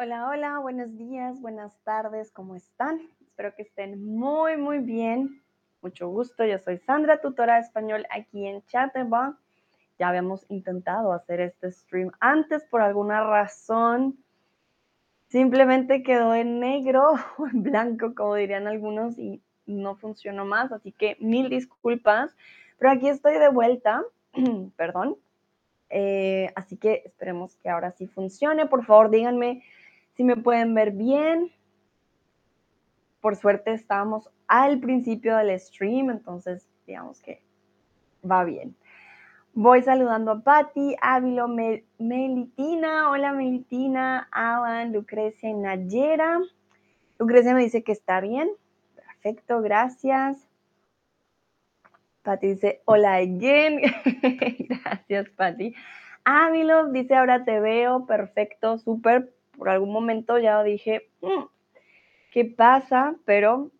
Hola, hola, buenos días, buenas tardes, ¿cómo están? Espero que estén muy, muy bien. Mucho gusto, yo soy Sandra, tutora de español aquí en Chatterbox. Ya habíamos intentado hacer este stream antes por alguna razón. Simplemente quedó en negro o en blanco, como dirían algunos, y no funcionó más, así que mil disculpas. Pero aquí estoy de vuelta, perdón. Eh, así que esperemos que ahora sí funcione. Por favor, díganme si me pueden ver bien. Por suerte estábamos al principio del stream, entonces digamos que va bien. Voy saludando a Patti, Ávilo, Melitina, hola Melitina, Alan, Lucrecia y Nayera. Lucrecia me dice que está bien. Perfecto, gracias. Patti dice, hola again. gracias, Patti. Ávilo dice, ahora te veo, perfecto, súper. Por algún momento ya dije, mm, ¿qué pasa? Pero,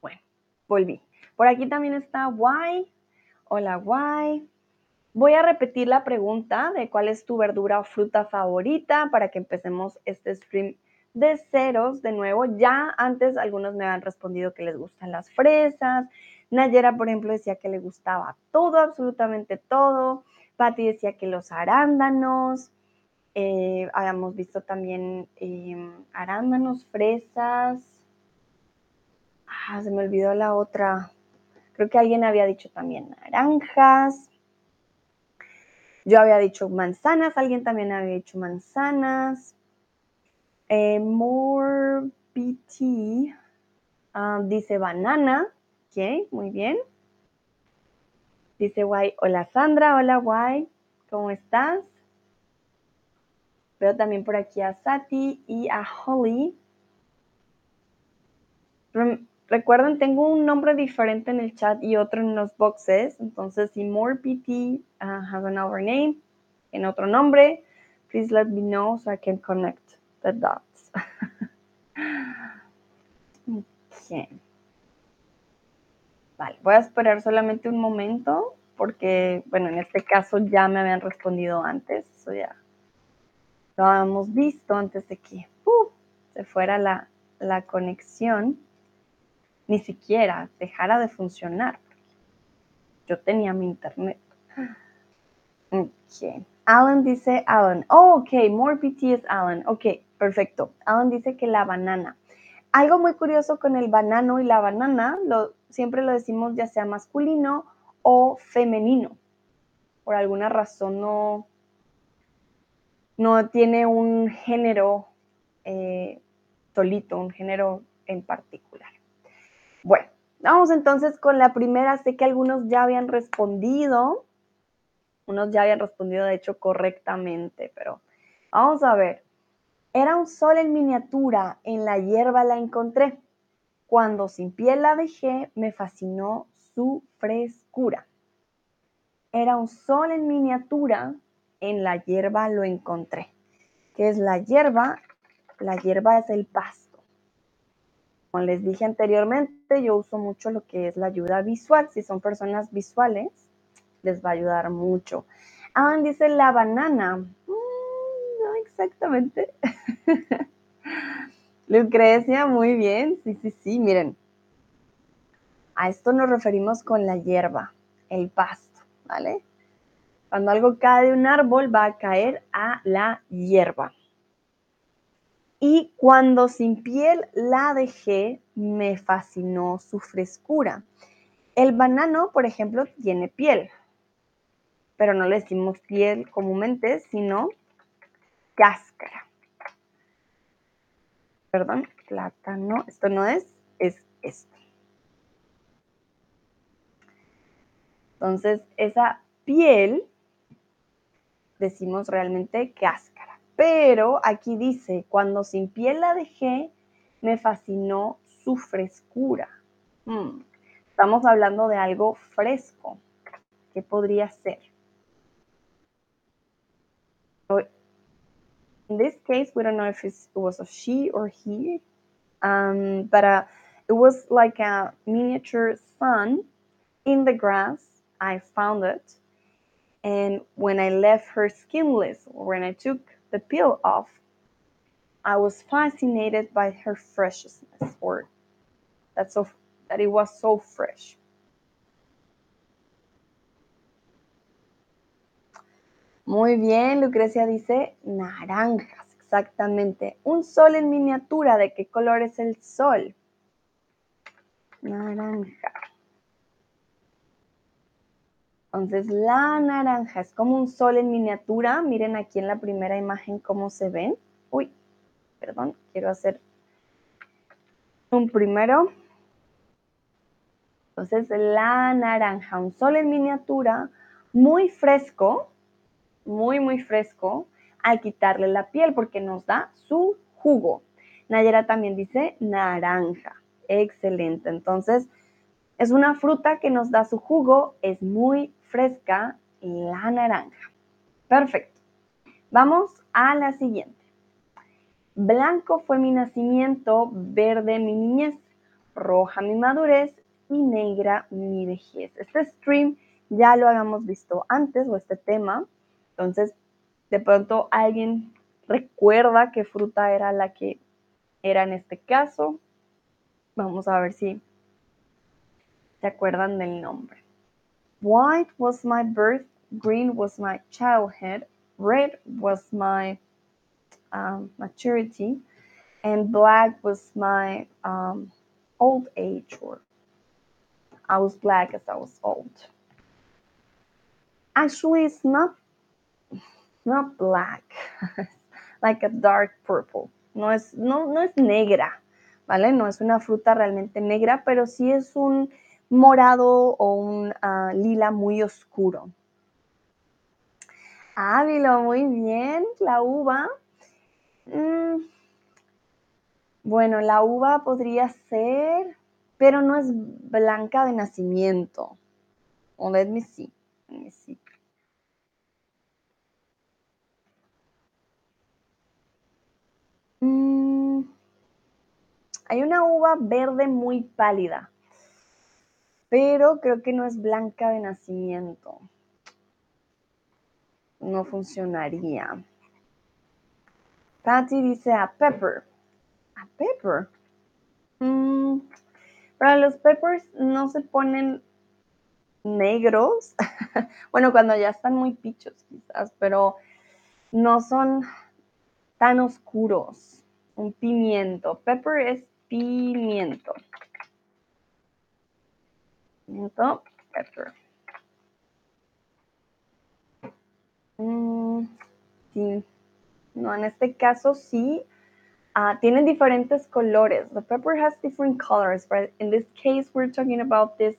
bueno, volví. Por aquí también está Guay. Hola, Guay. Voy a repetir la pregunta de cuál es tu verdura o fruta favorita para que empecemos este stream de ceros de nuevo. Ya antes algunos me han respondido que les gustan las fresas. Nayera, por ejemplo, decía que le gustaba todo, absolutamente todo. Patti decía que los arándanos. Eh, habíamos visto también em, arándanos, fresas. Ah, se me olvidó la otra. Creo que alguien había dicho también naranjas. Yo había dicho manzanas, alguien también había dicho manzanas. Eh, more BT ah, dice banana. Ok, muy bien. Dice Guay, hola Sandra, hola Guay, ¿cómo estás? Veo también por aquí a Sati y a Holly. Recuerden, tengo un nombre diferente en el chat y otro en los boxes. Entonces, si more PT uh, has another name, en otro nombre, please let me know so I can connect the dots. okay. Vale, voy a esperar solamente un momento porque, bueno, en este caso ya me habían respondido antes. Eso ya lo habíamos visto antes de que se fuera la, la conexión ni siquiera dejara de funcionar. Yo tenía mi internet. Ok. Alan dice, Alan, oh, ok, more PT Alan. Ok, perfecto. Alan dice que la banana. Algo muy curioso con el banano y la banana, lo, siempre lo decimos ya sea masculino o femenino. Por alguna razón no, no tiene un género eh, solito, un género en particular. Bueno, vamos entonces con la primera. Sé que algunos ya habían respondido, unos ya habían respondido de hecho correctamente, pero vamos a ver. Era un sol en miniatura, en la hierba la encontré. Cuando sin piel la dejé, me fascinó su frescura. Era un sol en miniatura, en la hierba lo encontré. ¿Qué es la hierba? La hierba es el pasto como les dije anteriormente, yo uso mucho lo que es la ayuda visual. Si son personas visuales, les va a ayudar mucho. Ah, dice la banana. Mm, no exactamente. Lucrecia, muy bien. Sí, sí, sí, miren. A esto nos referimos con la hierba, el pasto, ¿vale? Cuando algo cae de un árbol va a caer a la hierba. Y cuando sin piel la dejé, me fascinó su frescura. El banano, por ejemplo, tiene piel, pero no le decimos piel comúnmente, sino cáscara. Perdón, plátano, esto no es, es esto. Entonces, esa piel decimos realmente cáscara. Pero aquí dice, cuando sin piel la dejé, me fascinó su frescura. Hmm, estamos hablando de algo fresco. ¿Qué podría ser? in this case, we don't know if it was a she or he, um, but uh, it was like a miniature sun in the grass. I found it. And when I left her skinless, when I took the peel off, I was fascinated by her freshness or that, so, that it was so fresh. Muy bien, Lucrecia dice naranjas, exactamente. Un sol en miniatura, ¿de qué color es el sol? Naranja. Entonces, la naranja es como un sol en miniatura. Miren aquí en la primera imagen cómo se ven. Uy, perdón, quiero hacer un primero. Entonces, la naranja, un sol en miniatura, muy fresco, muy, muy fresco, al quitarle la piel porque nos da su jugo. Nayera también dice naranja. Excelente. Entonces, es una fruta que nos da su jugo, es muy fresca, la naranja. Perfecto. Vamos a la siguiente. Blanco fue mi nacimiento, verde mi niñez, roja mi madurez y negra mi vejez. Este stream ya lo habíamos visto antes, o este tema. Entonces, de pronto alguien recuerda qué fruta era la que era en este caso. Vamos a ver si se acuerdan del nombre. White was my birth, green was my childhood, red was my um, maturity, and black was my um, old age, or I was black as I was old. Actually, it's not not black, like a dark purple. No es, no, no es negra, ¿vale? No es una fruta realmente negra, pero sí es un morado o un uh, lila muy oscuro. Ávilo, muy bien. La uva. Mm. Bueno, la uva podría ser, pero no es blanca de nacimiento. O let me see. Let me see. Mm. Hay una uva verde muy pálida, pero creo que no es blanca de nacimiento. No funcionaría. Patty dice a pepper. A pepper. Mm, para los peppers no se ponen negros. bueno, cuando ya están muy pichos quizás, pero no son tan oscuros. Un pimiento. Pepper es pimiento. Pepper. Mm, sí. No, en este caso sí. Uh, tienen diferentes colores. The pepper has different colors, but in this case, we're talking about this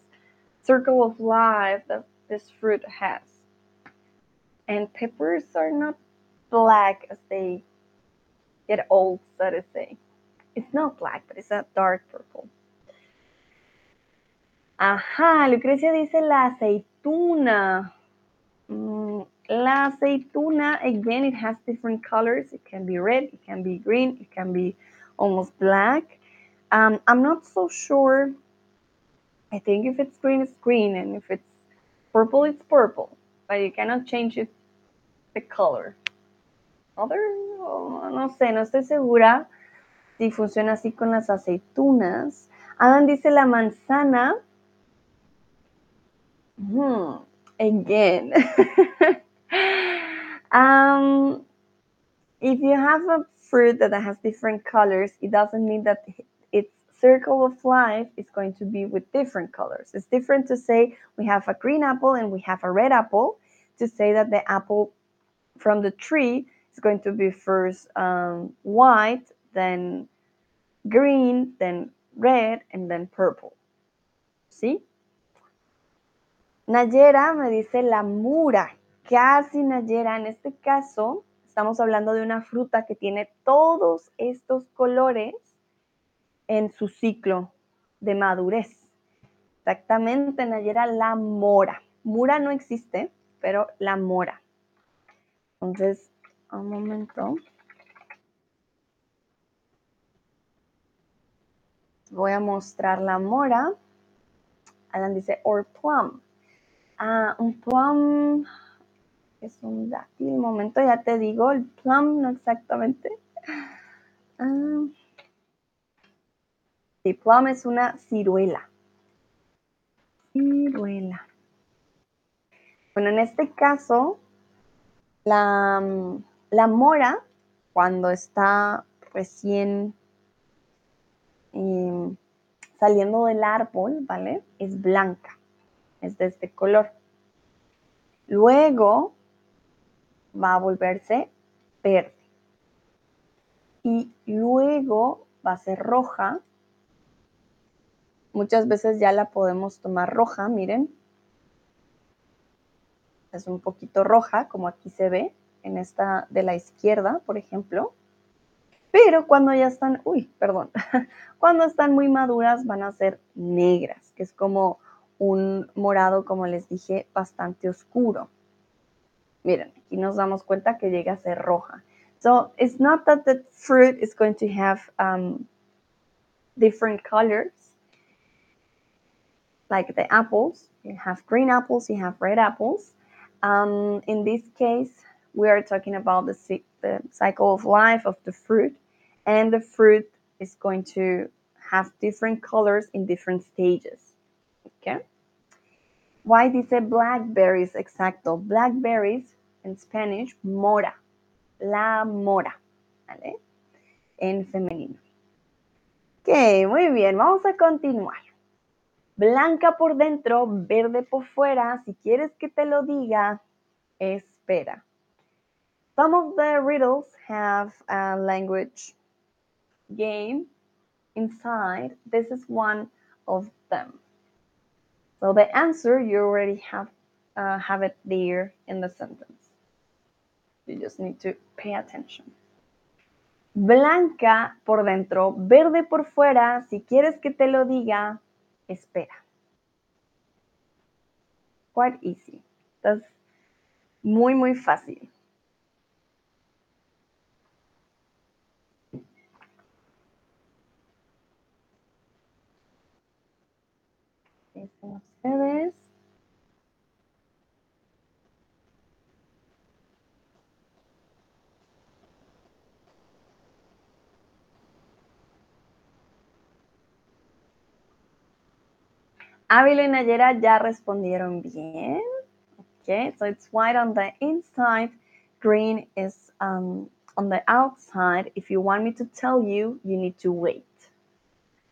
circle of life that this fruit has. And peppers are not black as they get old, so to say. It's not black, but it's a dark purple. Ajá, Lucrecia dice la aceituna. Mm, la aceituna, again, it has different colors. It can be red, it can be green, it can be almost black. Um, I'm not so sure. I think if it's green, it's green, and if it's purple, it's purple. But you cannot change it, the color. Other, oh, no sé, no estoy segura si funciona así con las aceitunas. Adam dice la manzana. Hmm, again. um, if you have a fruit that has different colors, it doesn't mean that its circle of life is going to be with different colors. It's different to say we have a green apple and we have a red apple, to say that the apple from the tree is going to be first um, white, then green, then red, and then purple. ¿Sí? Nayera me dice la mura, casi Nayera. En este caso, estamos hablando de una fruta que tiene todos estos colores en su ciclo de madurez. Exactamente, Nayera, la mora. Mura no existe, pero la mora. Entonces, un momento. Voy a mostrar la mora. Alan dice, or plum. Ah, un plum es un dátil. Momento, ya te digo, el plum no exactamente. Ah. Sí, plum es una ciruela. Ciruela. Bueno, en este caso, la, la mora, cuando está recién em, saliendo del árbol, ¿vale? Es blanca, es de este color. Luego va a volverse verde. Y luego va a ser roja. Muchas veces ya la podemos tomar roja, miren. Es un poquito roja, como aquí se ve, en esta de la izquierda, por ejemplo. Pero cuando ya están, uy, perdón, cuando están muy maduras van a ser negras, que es como un morado, como les dije, bastante oscuro. Miren, aquí nos damos cuenta que llega a ser roja. So it's not that the fruit is going to have um, different colors, like the apples. You have green apples, you have red apples. Um, in this case, we are talking about the, the cycle of life of the fruit, and the fruit is going to have different colors in different stages. Okay? Why dice blackberries exacto? Blackberries in Spanish, mora. La mora. ¿Vale? En femenino. Ok, muy bien, vamos a continuar. Blanca por dentro, verde por fuera. Si quieres que te lo diga, espera. Some of the riddles have a language game inside. This is one of them. So the answer you already have uh, have it there in the sentence. You just need to pay attention. Blanca por dentro, verde por fuera. Si quieres que te lo diga, espera. Quite easy. Es muy, muy fácil. Ustedes. Ávila y Nayera ya respondieron bien. Okay, so it's white on the inside, green is um, on the outside. If you want me to tell you, you need to wait.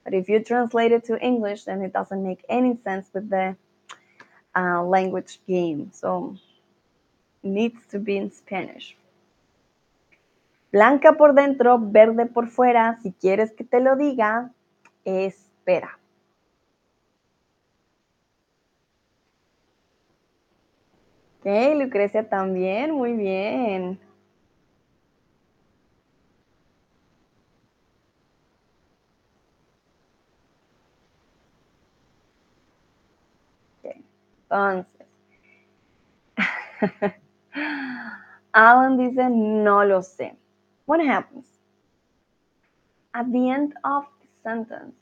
But if you translate it to English, then it doesn't make any sense with the uh, language game. So it needs to be in Spanish. Blanca por dentro, verde por fuera. Si quieres que te lo diga, espera. Ok, Lucrecia también, muy bien. Entonces, Alan dice, no lo sé. What happens? At the end of the sentence,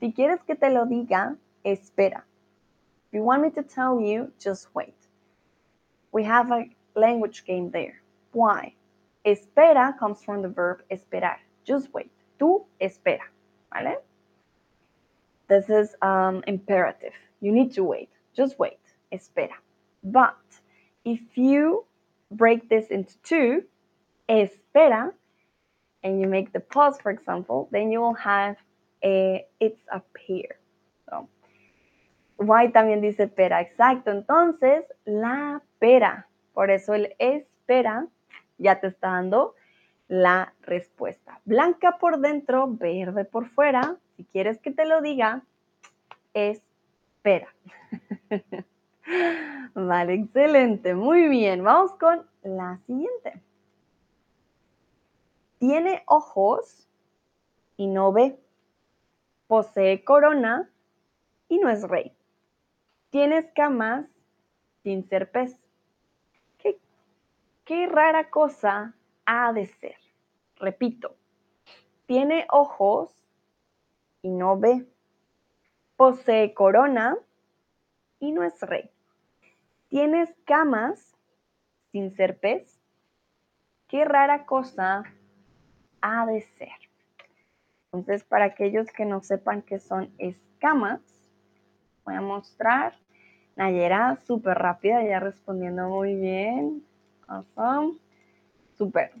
si quieres que te lo diga, espera. If you want me to tell you, just wait. We have a language game there. Why? Espera comes from the verb esperar. Just wait. Tú espera. ¿Vale? This is um, imperative. You need to wait. Just wait espera. But if you break this into two, espera, and you make the pause, for example, then you will have a, it's a pair. So, why también dice pera, exacto. Entonces, la pera. Por eso el espera ya te está dando la respuesta. Blanca por dentro, verde por fuera. Si quieres que te lo diga, espera. Vale, excelente. Muy bien. Vamos con la siguiente. Tiene ojos y no ve. Posee corona y no es rey. Tiene escamas sin ser pez. ¿Qué, qué rara cosa ha de ser? Repito. Tiene ojos y no ve. Posee corona y no es rey. ¿Tienes camas sin ser pez? Qué rara cosa ha de ser. Entonces, para aquellos que no sepan qué son escamas, voy a mostrar. Nayera, súper rápida, ya respondiendo muy bien. Awesome. Súper.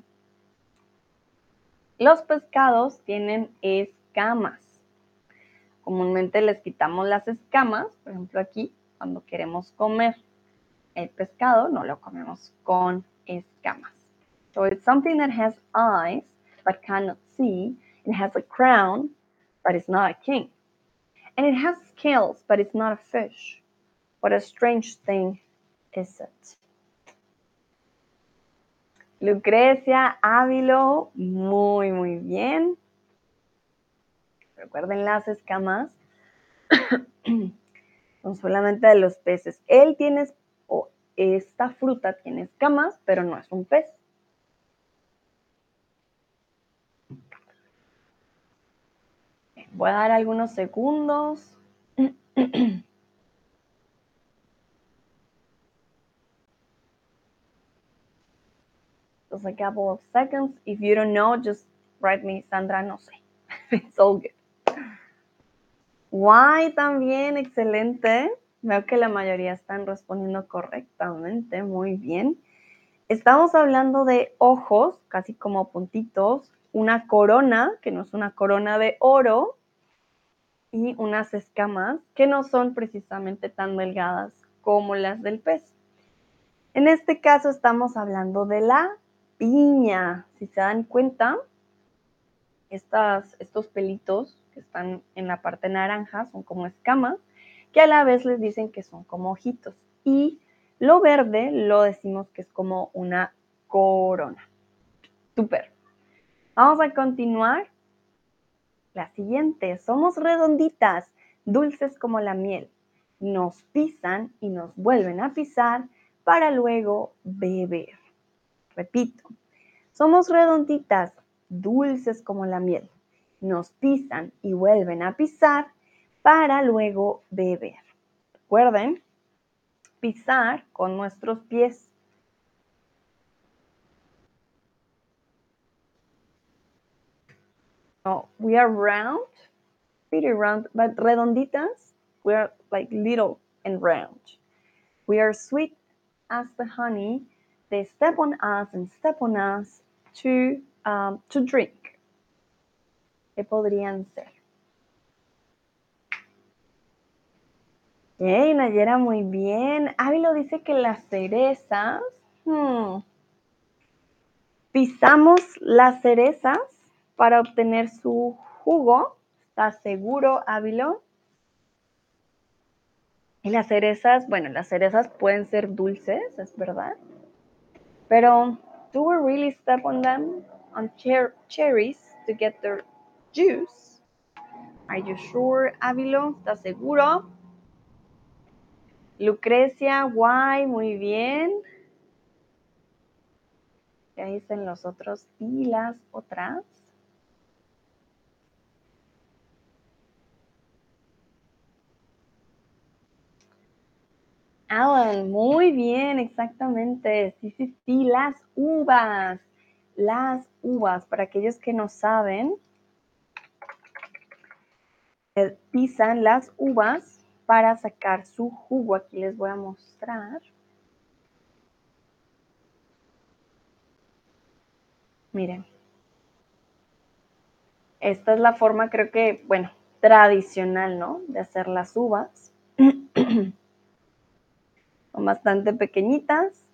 Los pescados tienen escamas. Comúnmente les quitamos las escamas, por ejemplo aquí, cuando queremos comer el pescado, no lo comemos con escamas. So it's something that has eyes but cannot see. It has a crown, but it's not a king. And it has scales, but it's not a fish. What a strange thing is it? Lucrecia Ávilo, muy, muy bien. Recuerden las escamas. Son solamente de los peces. Él tiene, o esta fruta tiene escamas, pero no es un pez. Voy a dar algunos segundos. just a couple of seconds. If you don't know, just write me Sandra no sé. It's all good. Why también, excelente. Veo que la mayoría están respondiendo correctamente, muy bien. Estamos hablando de ojos, casi como puntitos, una corona, que no es una corona de oro, y unas escamas que no son precisamente tan delgadas como las del pez. En este caso estamos hablando de la piña. Si se dan cuenta, estas, estos pelitos que están en la parte naranja son como escamas, que a la vez les dicen que son como ojitos. Y lo verde lo decimos que es como una corona. Super. Vamos a continuar. La siguiente, somos redonditas, dulces como la miel. Nos pisan y nos vuelven a pisar para luego beber. Repito, somos redonditas, dulces como la miel. Nos pisan y vuelven a pisar para luego beber. Recuerden, pisar con nuestros pies. Oh, we are round, pretty round, but redonditas, we are like little and round. We are sweet as the honey they step on us and step on us to, um, to drink. ¿Qué podrían ser? Hey, Nayera, muy bien. Ávilo dice que las cerezas. Hmm. Pisamos las cerezas para obtener su jugo. ¿Estás seguro, Ávilo? Y las cerezas, bueno, las cerezas pueden ser dulces, es verdad. Pero, do we really step on them, on cher cherries, to get their juice? Are you sure, Ávilo? ¿Estás seguro? Lucrecia, guay, muy bien. Ya dicen los otros y las otras. Alan, muy bien, exactamente. Sí, sí, sí, las uvas. Las uvas, para aquellos que no saben, pisan las uvas para sacar su jugo. Aquí les voy a mostrar. Miren. Esta es la forma, creo que, bueno, tradicional, ¿no? De hacer las uvas. Son bastante pequeñitas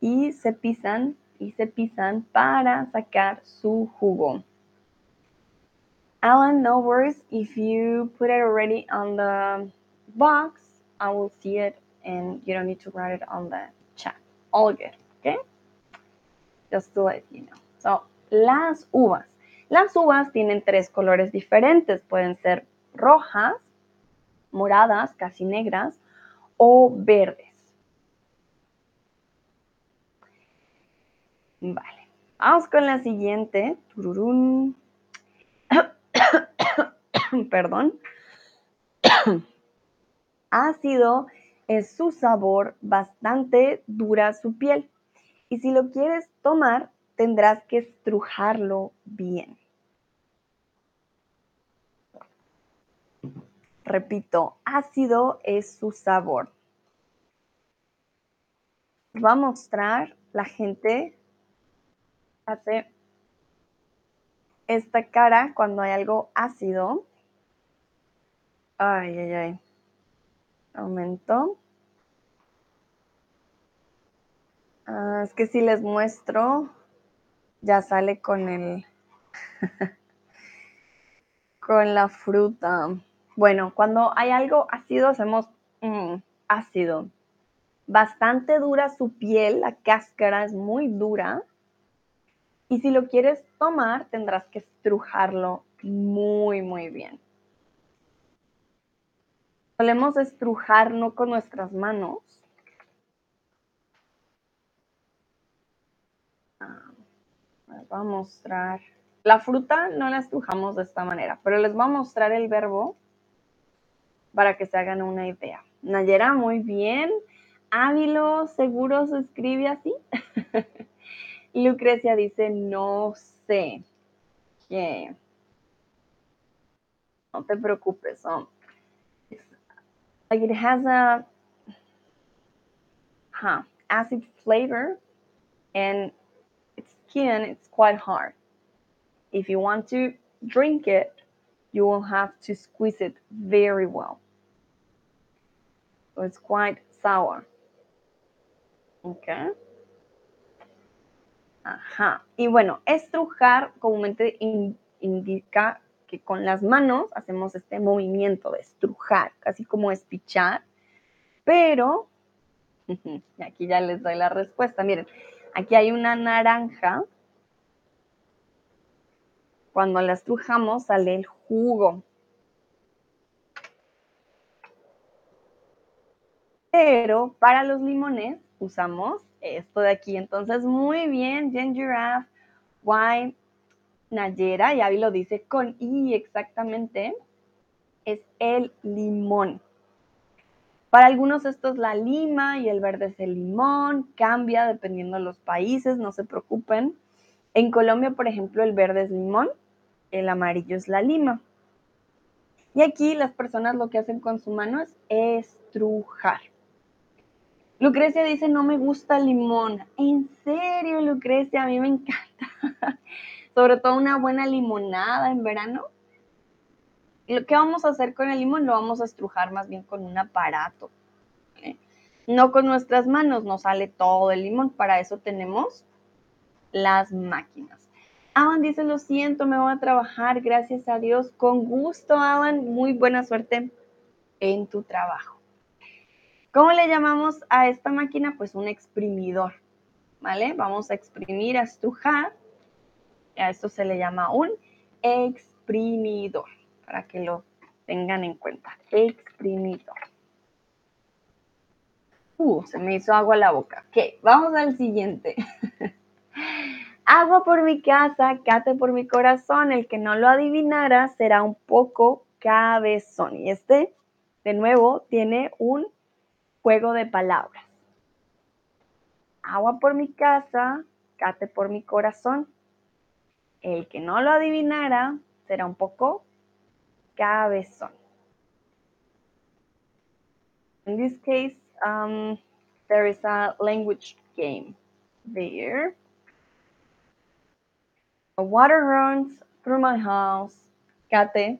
y se pisan y se pisan para sacar su jugo. Alan, no worries. If you put it already on the box, I will see it and you don't need to write it on the chat. All good, okay? Just to let you know. So, las uvas. Las uvas tienen tres colores diferentes. Pueden ser rojas, moradas, casi negras, o verdes. Vale, vamos con la siguiente. perdón, ácido es eh, su sabor, bastante dura su piel. Y si lo quieres tomar, tendrás que estrujarlo bien. Repito, ácido es eh, su sabor. Va a mostrar la gente hace esta cara cuando hay algo ácido. Ay, ay, ay. Aumento. Ah, es que si les muestro, ya sale con el... con la fruta. Bueno, cuando hay algo ácido, hacemos mm, ácido. Bastante dura su piel, la cáscara es muy dura. Y si lo quieres tomar, tendrás que estrujarlo muy, muy bien. Solemos estrujar no con nuestras manos. Ah, les voy a mostrar. La fruta no la estrujamos de esta manera, pero les voy a mostrar el verbo para que se hagan una idea. Nayera, muy bien. Ávilo, seguro se escribe así. Lucrecia dice, no sé. No te preocupes. Oh. Like it has a huh, acid flavor and its skin it's quite hard. If you want to drink it, you will have to squeeze it very well. So it's quite sour. Okay. Ajá. Y bueno, estrujar comúnmente indica que con las manos hacemos este movimiento de estrujar, casi como espichar, pero, aquí ya les doy la respuesta, miren, aquí hay una naranja, cuando la estrujamos sale el jugo. Pero para los limones usamos esto de aquí. Entonces, muy bien, Jen Giraffe, Why Nayera, ya vi lo dice con I exactamente, es el limón. Para algunos esto es la lima y el verde es el limón, cambia dependiendo de los países, no se preocupen. En Colombia, por ejemplo, el verde es limón, el amarillo es la lima. Y aquí las personas lo que hacen con su mano es estrujar. Lucrecia dice, no me gusta el limón. En serio, Lucrecia, a mí me encanta. Sobre todo una buena limonada en verano. Que vamos a hacer con el limón lo vamos a estrujar más bien con un aparato. No con nuestras manos, no sale todo el limón. Para eso tenemos las máquinas. Alan dice, lo siento, me voy a trabajar, gracias a Dios. Con gusto, Alan. Muy buena suerte en tu trabajo. ¿Cómo le llamamos a esta máquina? Pues un exprimidor, ¿vale? Vamos a exprimir, a estrujar. A esto se le llama un exprimidor, para que lo tengan en cuenta. Exprimidor. Uh, se me hizo agua la boca. Ok, vamos al siguiente. Agua por mi casa, cate por mi corazón. El que no lo adivinara será un poco cabezón. Y este, de nuevo, tiene un juego de palabras. Agua por mi casa, cate por mi corazón. El que no lo adivinara será un poco cabezón. In this case, um, there is a language game there. A water runs through my house, Kate,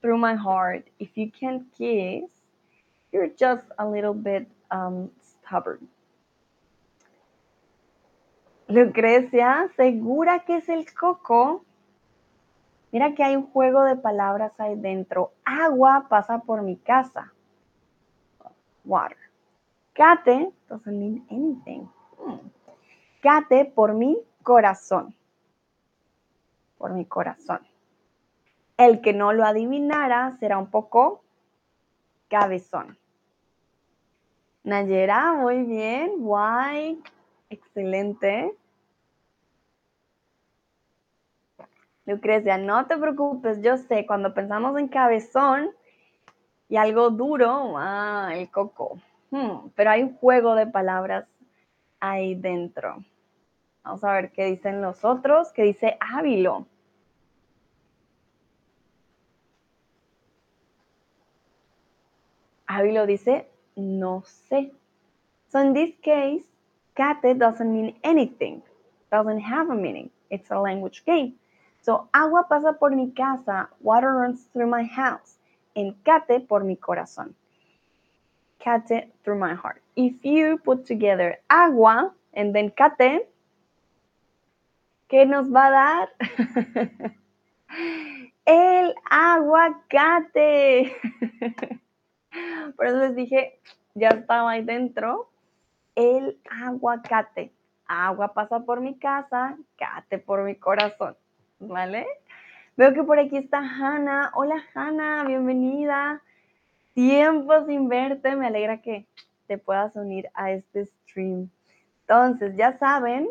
through my heart. If you can't kiss, you're just a little bit um, stubborn. Lucrecia, ¿segura que es el coco? Mira que hay un juego de palabras ahí dentro. Agua pasa por mi casa. Water. Cate doesn't mean anything. Cate hmm. por mi corazón. Por mi corazón. El que no lo adivinara será un poco cabezón. Nayera, muy bien. Guay. Excelente. Lucrecia, no te preocupes, yo sé, cuando pensamos en cabezón y algo duro, ah, el coco. Hmm, pero hay un juego de palabras ahí dentro. Vamos a ver qué dicen los otros, ¿Qué dice Ávilo. Ávilo dice, no sé. So in this case, Kate doesn't mean anything, doesn't have a meaning. It's a language game. So, agua pasa por mi casa, water runs through my house. En Kate por mi corazón. Kate through my heart. If you put together agua and then Kate, ¿qué nos va a dar? El aguacate. Por eso les dije, ya estaba ahí dentro. El aguacate. Agua pasa por mi casa, cate por mi corazón. ¿Vale? Veo que por aquí está Hanna. Hola Hanna, bienvenida. Tiempo sin verte, me alegra que te puedas unir a este stream. Entonces, ya saben,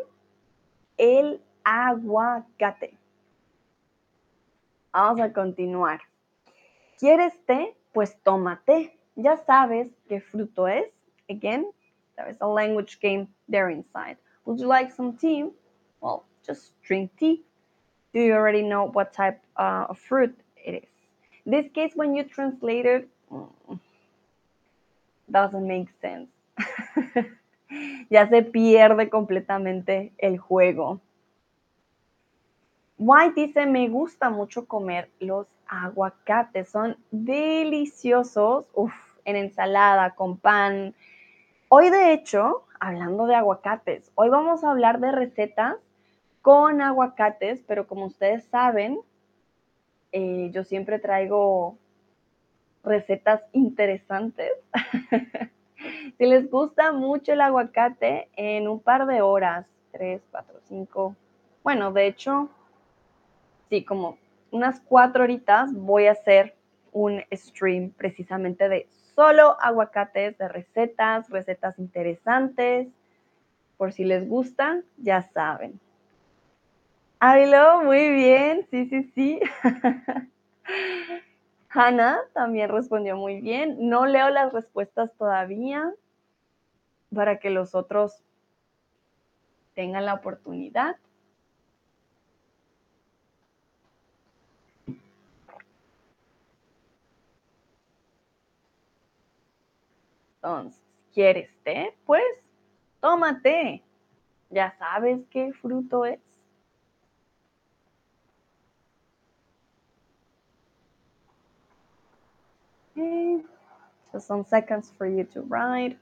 el aguacate. Vamos a continuar. ¿Quieres té? Pues tómate. Ya sabes qué fruto es. Again, there is a language game there inside. Would you like some tea? Well, just drink tea. Do you already know what type uh, of fruit it is? In this case, when you translate it, mm, doesn't make sense. ya se pierde completamente el juego. White dice, me gusta mucho comer los aguacates, son deliciosos, Uf, en ensalada, con pan. Hoy de hecho, hablando de aguacates, hoy vamos a hablar de recetas con aguacates, pero como ustedes saben, eh, yo siempre traigo recetas interesantes. si les gusta mucho el aguacate, en un par de horas, tres, cuatro, cinco, bueno, de hecho, sí, como unas cuatro horitas voy a hacer un stream precisamente de solo aguacates, de recetas, recetas interesantes. Por si les gustan, ya saben. Ávilo, muy bien, sí, sí, sí. Hannah también respondió muy bien. No leo las respuestas todavía para que los otros tengan la oportunidad. Entonces, ¿quieres té? Pues tómate. Ya sabes qué fruto es. Okay. So some seconds for you to write.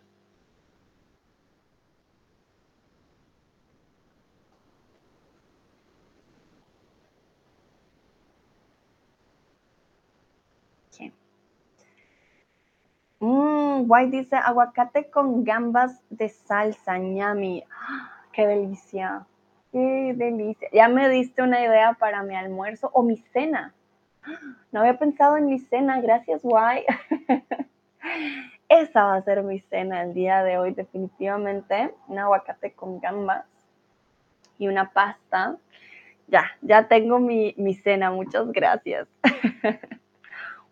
Mmm, White dice aguacate con gambas de salsa, ñami. ¡Qué delicia! ¡Qué delicia! Ya me diste una idea para mi almuerzo o mi cena. No había pensado en mi cena, gracias, Guay. Esa va a ser mi cena el día de hoy, definitivamente. Un aguacate con gambas y una pasta. Ya, ya tengo mi, mi cena, muchas gracias.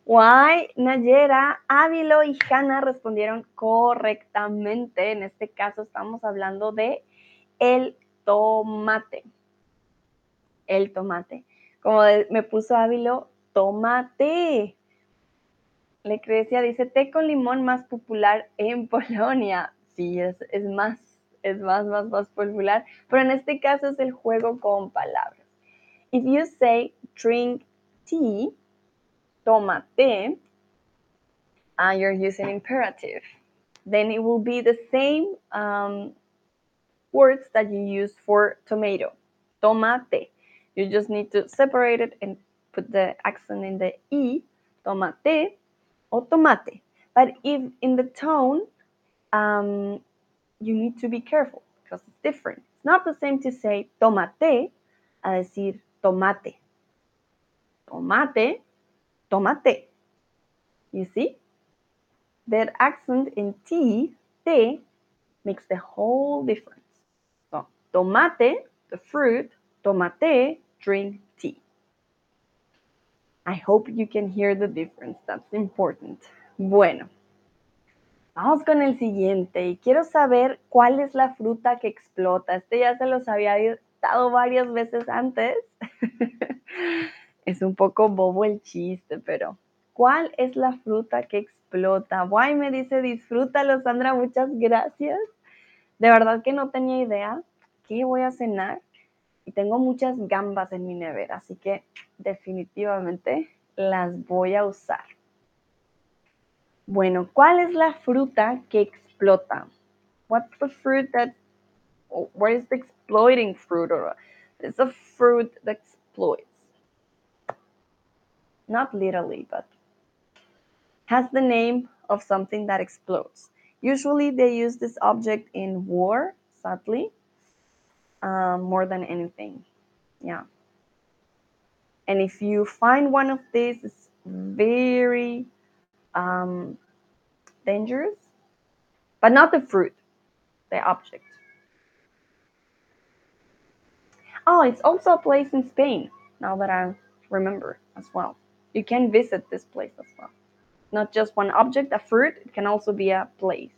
Guay, Nayera, Ávilo y Hanna respondieron correctamente. En este caso estamos hablando de el tomate. El tomate. Como me puso Ávilo, tomate. Lecrecia dice, té con limón más popular en Polonia. Sí, es, es más, es más, más, más popular. Pero en este caso es el juego con palabras. If you say drink tea, tomate, and you're using imperative. Then it will be the same um, words that you use for tomato. Tomate. You just need to separate it and put the accent in the E, tomate or tomate. But if in the tone, um, you need to be careful because it's different. It's not the same to say tomate a decir tomate. Tomate tomate. You see? That accent in T, te, makes the whole difference. So, tomate, the fruit, tomate, drink tea. I hope you can hear the difference. That's important. Bueno, vamos con el siguiente. Y quiero saber cuál es la fruta que explota. Este ya se los había dado varias veces antes. Es un poco bobo el chiste, pero ¿cuál es la fruta que explota? Guay me dice, disfrútalo, Sandra, muchas gracias. De verdad que no tenía idea qué voy a cenar y tengo muchas gambas en mi nevera, así que definitivamente las voy a usar. Bueno, ¿cuál es la fruta que explota? What's the fruit that, what is the exploiting fruit? Or it's a fruit that exploits. Not literally, but has the name of something that explodes. Usually they use this object in war, sadly, um, more than anything. Yeah. And if you find one of these, it's very um, dangerous, but not the fruit, the object. Oh, it's also a place in Spain, now that I remember as well. You can visit this place as well. Not just one object, a fruit, it can also be a place.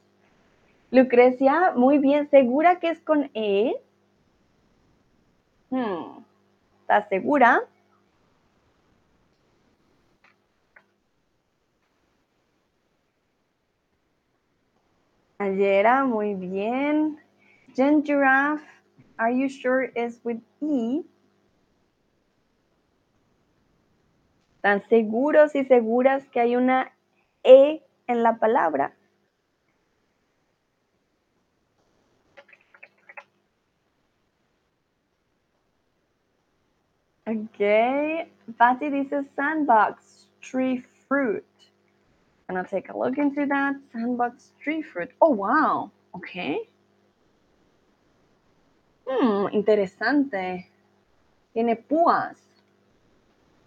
Lucrecia, muy bien, ¿segura que es con E? Hmm. ¿Estás segura? Ayera, muy bien. Jen Giraffe, are you sure it's with E? ¿Están seguros y seguras que hay una E en la palabra? Okay, Patty dice sandbox, tree fruit. Gonna take a look into that. Sandbox tree fruit. Oh, wow. Okay. Hmm, interesante. Tiene púas.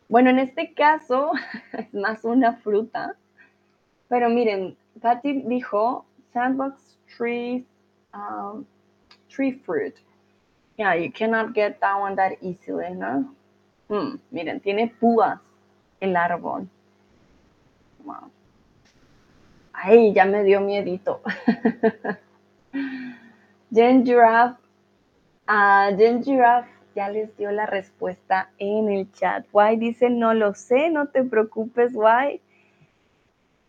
Bueno, en este caso es más una fruta. Pero miren, Patty dijo sandbox tree, um, tree fruit. Yeah, you cannot get that one that easily, ¿no? Hmm, miren, tiene púas el árbol. Wow. Ay, ya me dio miedito. Jen Giraffe, uh, Giraffe ya les dio la respuesta en el chat. Why dice, no lo sé, no te preocupes, Why.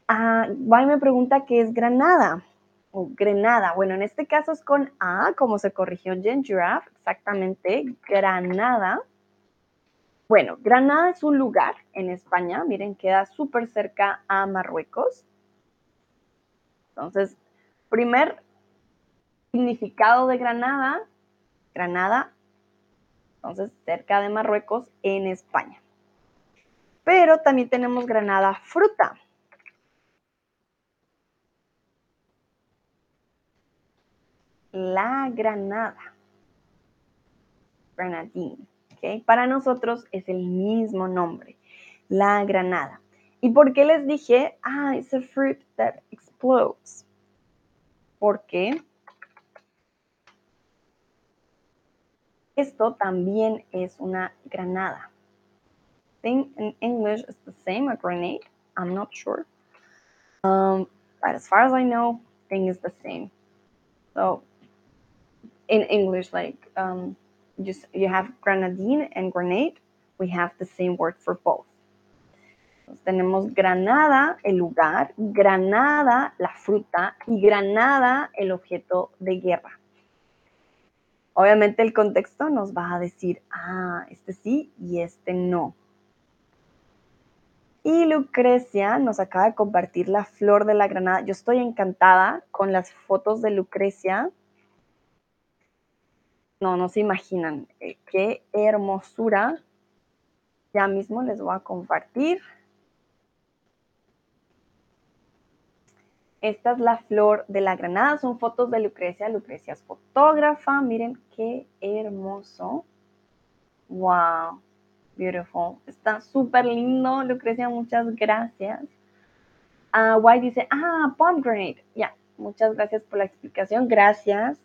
Uh, Why me pregunta qué es granada o granada. Bueno, en este caso es con A, como se corrigió Jen Giraffe, exactamente, granada. Bueno, Granada es un lugar en España, miren, queda súper cerca a Marruecos. Entonces, primer significado de Granada, Granada, entonces cerca de Marruecos en España. Pero también tenemos Granada fruta. La Granada. Granadín. Para nosotros es el mismo nombre, la granada. ¿Y por qué les dije, ah, it's a fruit that explodes? Porque esto también es una granada. think in English it's the same, a grenade. I'm not sure. Um, but as far as I know, thing is the same. So in English, like um, just you have granadine and grenade, we have the same word for both. Entonces, tenemos granada, el lugar, granada, la fruta, y granada, el objeto de guerra. Obviamente el contexto nos va a decir, ah, este sí y este no. Y Lucrecia nos acaba de compartir la flor de la granada. Yo estoy encantada con las fotos de Lucrecia no, no se imaginan eh, qué hermosura. Ya mismo les voy a compartir. Esta es la flor de la granada, son fotos de Lucrecia. Lucrecia es fotógrafa, miren qué hermoso. Wow, beautiful. Está súper lindo, Lucrecia, muchas gracias. Uh, White dice, ah, pomegranate. Ya, muchas gracias por la explicación, gracias.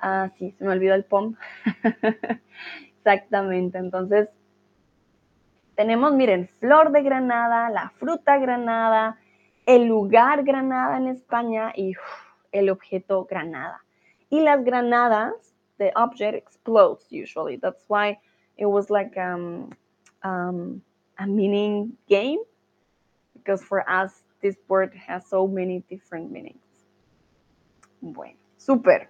Ah, sí, se me olvidó el POM. Exactamente, entonces tenemos, miren, flor de granada, la fruta granada, el lugar granada en España y el objeto granada. Y las granadas, the object explodes usually. That's why it was like um, um, a meaning game. Because for us, this word has so many different meanings. Bueno, súper.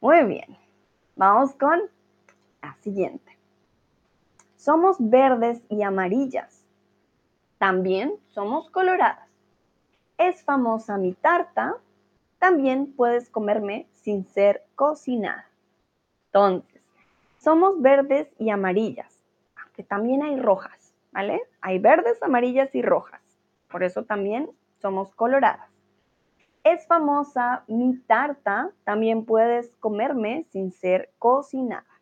Muy bien. Vamos con la siguiente. Somos verdes y amarillas. También somos coloradas. Es famosa mi tarta. También puedes comerme sin ser cocinada. Entonces, somos verdes y amarillas, aunque también hay rojas, ¿vale? Hay verdes, amarillas y rojas. Por eso también somos coloradas. Es famosa mi tarta, también puedes comerme sin ser cocinada.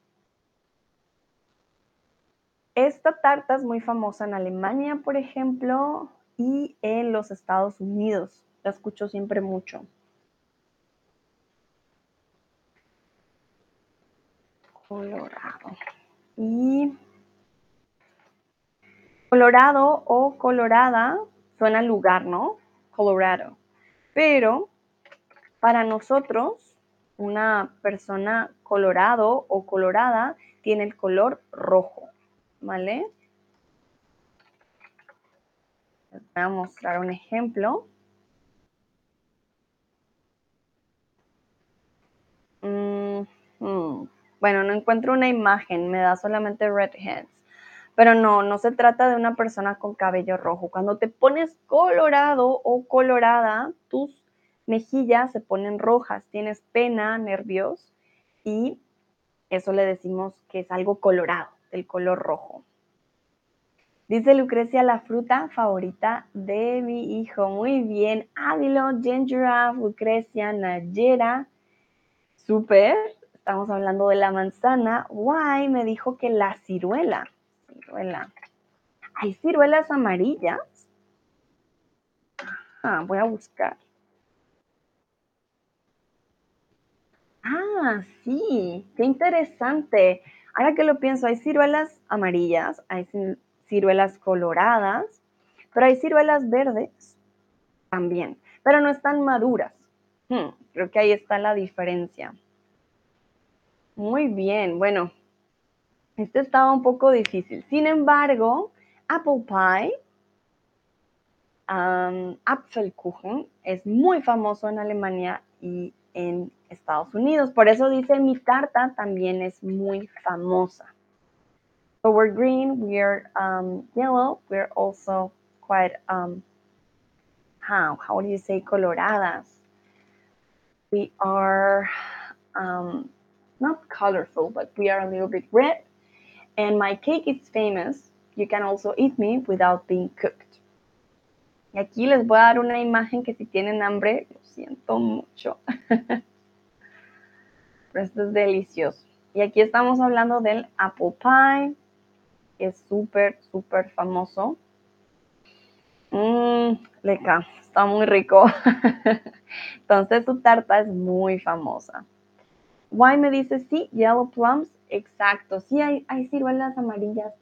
Esta tarta es muy famosa en Alemania, por ejemplo, y en los Estados Unidos. La escucho siempre mucho. Colorado. Y Colorado o Colorada suena lugar, ¿no? Colorado. Pero para nosotros, una persona colorado o colorada tiene el color rojo, ¿vale? Les voy a mostrar un ejemplo. Mm, mm. Bueno, no encuentro una imagen, me da solamente red hands. Pero no, no se trata de una persona con cabello rojo. Cuando te pones colorado o colorada, tus mejillas se ponen rojas, tienes pena, nervios y eso le decimos que es algo colorado, del color rojo. Dice Lucrecia, la fruta favorita de mi hijo. Muy bien. Ávilo, Gingiraffe, Lucrecia, Nayera. Súper estamos hablando de la manzana. Why me dijo que la ciruela. Ciruela. ¿Hay ciruelas amarillas? Ah, voy a buscar. Ah, sí, qué interesante. Ahora que lo pienso, hay ciruelas amarillas, hay ciruelas coloradas, pero hay ciruelas verdes también, pero no están maduras. Hmm, creo que ahí está la diferencia. Muy bien, bueno, este estaba un poco difícil. Sin embargo, apple pie, Apfelkuchen, es muy famoso en Alemania y en Estados Unidos. Por eso dice mi tarta también es muy famosa. So we're green, we're um, yellow, we're also quite, um, how, how do you say coloradas? We are, um, not colorful, but we are a little bit red. And my cake is famous. You can also eat me without being cooked. Y aquí les voy a dar una imagen que si tienen hambre, lo siento mucho. Pero esto es delicioso. Y aquí estamos hablando del apple pie, que es súper, súper famoso. Mmm, leca, está muy rico. Entonces su tarta es muy famosa. Why me dice, sí, yellow plums, exacto, sí hay, hay ciruelas amarillas.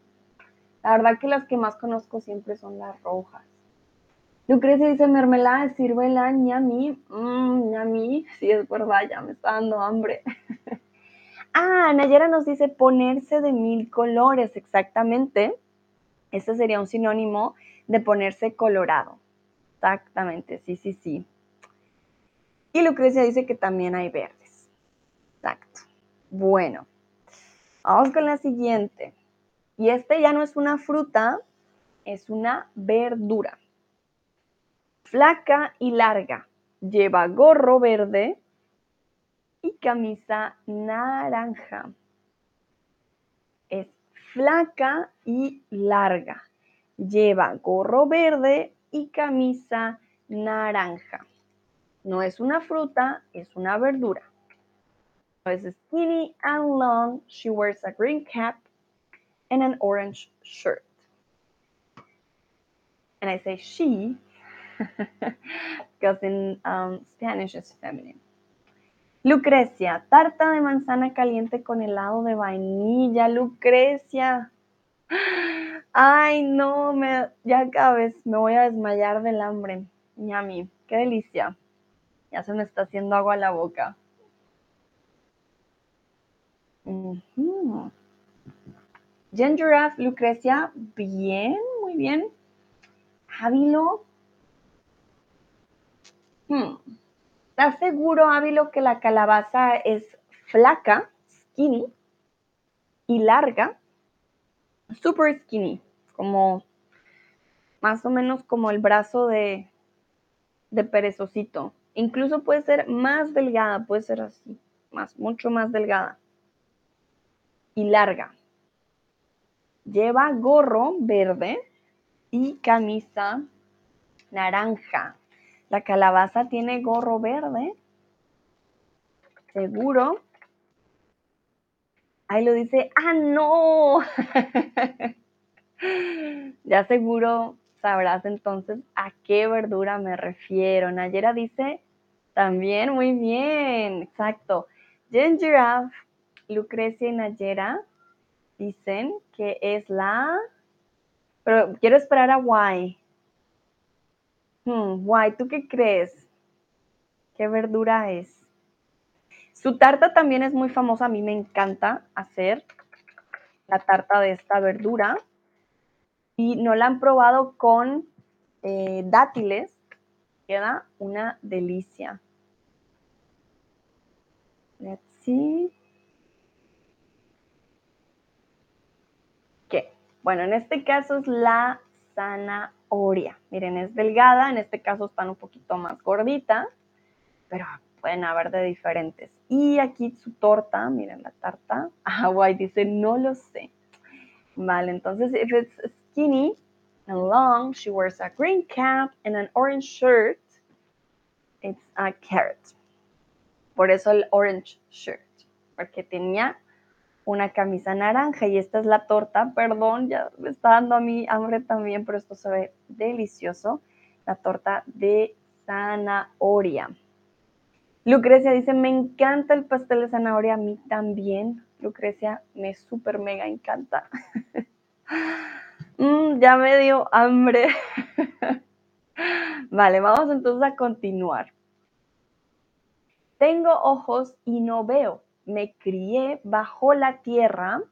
La verdad que las que más conozco siempre son las rojas. Lucrecia dice, mermelada ciruela, ñami, mmm, ñami, sí es verdad, ya me está dando hambre. ah, Nayera nos dice ponerse de mil colores, exactamente. Ese sería un sinónimo de ponerse colorado. Exactamente, sí, sí, sí. Y Lucrecia dice que también hay verde. Exacto. Bueno, vamos con la siguiente. Y este ya no es una fruta, es una verdura. Flaca y larga. Lleva gorro verde y camisa naranja. Es flaca y larga. Lleva gorro verde y camisa naranja. No es una fruta, es una verdura. is skinny and long. She wears a green cap and an orange shirt. And I say she because in um, Spanish it's feminine. Lucrecia, tarta de manzana caliente con helado de vainilla. Lucrecia. Ay, no, me, ya acabes, me voy a desmayar del hambre. Yami, qué delicia. Ya se me está haciendo agua a la boca. Uh Lucrecia, bien, muy bien. Javilo, Hmm. ¿Estás seguro, Ávilo, que la calabaza es flaca, skinny, y larga? Super skinny, como más o menos como el brazo de, de perezosito. Incluso puede ser más delgada, puede ser así, más, mucho más delgada. Y larga. Lleva gorro verde y camisa naranja. La calabaza tiene gorro verde. Seguro. Ahí lo dice, ah, no. ya seguro sabrás entonces a qué verdura me refiero. Nayera dice, también muy bien, exacto. Jen Lucrecia y Nayera dicen que es la... Pero quiero esperar a Why. Hmm, Why, ¿tú qué crees? ¿Qué verdura es? Su tarta también es muy famosa, a mí me encanta hacer la tarta de esta verdura y no la han probado con eh, dátiles, queda una delicia. Let's see. ¿Qué? Bueno, en este caso es la zanahoria. Miren, es delgada, en este caso están un poquito más gordita, pero pueden haber de diferentes. Y aquí su torta, miren la tarta. Ah, guay, dice, no lo sé. Vale, entonces, if it's skinny and long. She wears a green cap and an orange shirt. It's a carrot. Por eso el orange shirt, porque tenía una camisa naranja y esta es la torta. Perdón, ya me está dando a mí hambre también, pero esto se ve delicioso. La torta de zanahoria. Lucrecia dice, me encanta el pastel de zanahoria, a mí también. Lucrecia, me súper mega encanta. Mm, ya me dio hambre. vale, vamos entonces a continuar. Tengo ojos y no veo. Me crié bajo la tierra.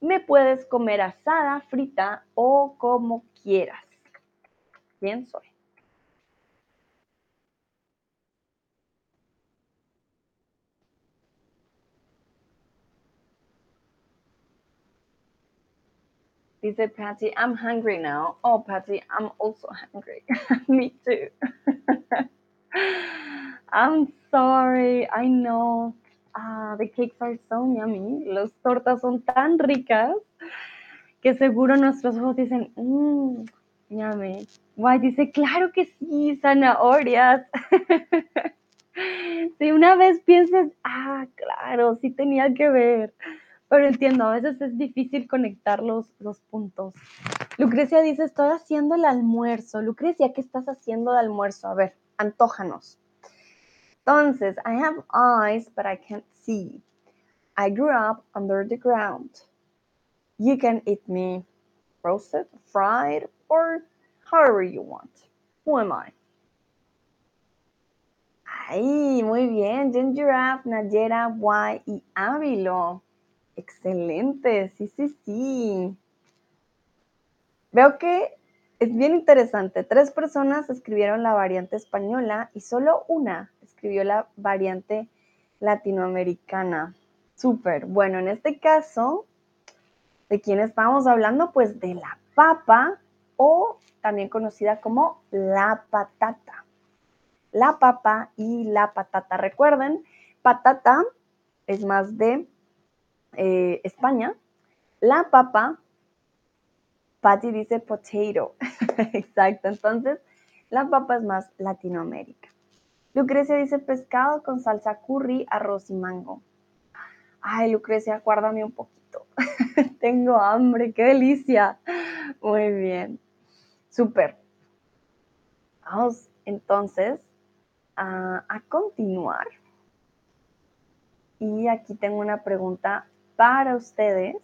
Me puedes comer asada, frita o como quieras. ¿Quién soy? Dice Patty, I'm hungry now. Oh, Patty, I'm also hungry. Me too. I'm sorry. I know. Ah, the cakes are so yummy. Las tortas son tan ricas que seguro nuestros ojos dicen, mmm, yummy. Guay dice, claro que sí, zanahorias. si una vez piensas, ah, claro, sí tenía que ver. Pero entiendo, a veces es difícil conectar los, los puntos. Lucrecia dice, estoy haciendo el almuerzo. Lucrecia, ¿qué estás haciendo de almuerzo? A ver, antójanos. Entonces, I have eyes, but I can't see. I grew up under the ground. You can eat me roasted, fried, or however you want. Who am I? Ay, muy bien. Jen Giraffe, Nayera, Y y Ávilo. Excelente, sí, sí, sí. Veo que es bien interesante. Tres personas escribieron la variante española y solo una escribió la variante latinoamericana. Súper. Bueno, en este caso, ¿de quién estamos hablando? Pues de la papa o también conocida como la patata. La papa y la patata. Recuerden, patata es más de eh, España. La papa, Patty dice potato. Exacto, entonces la papa es más Latinoamérica. Lucrecia dice pescado con salsa curry, arroz y mango. Ay, Lucrecia, guárdame un poquito. Tengo hambre, qué delicia. Muy bien. Súper. Vamos entonces a, a continuar. Y aquí tengo una pregunta para ustedes.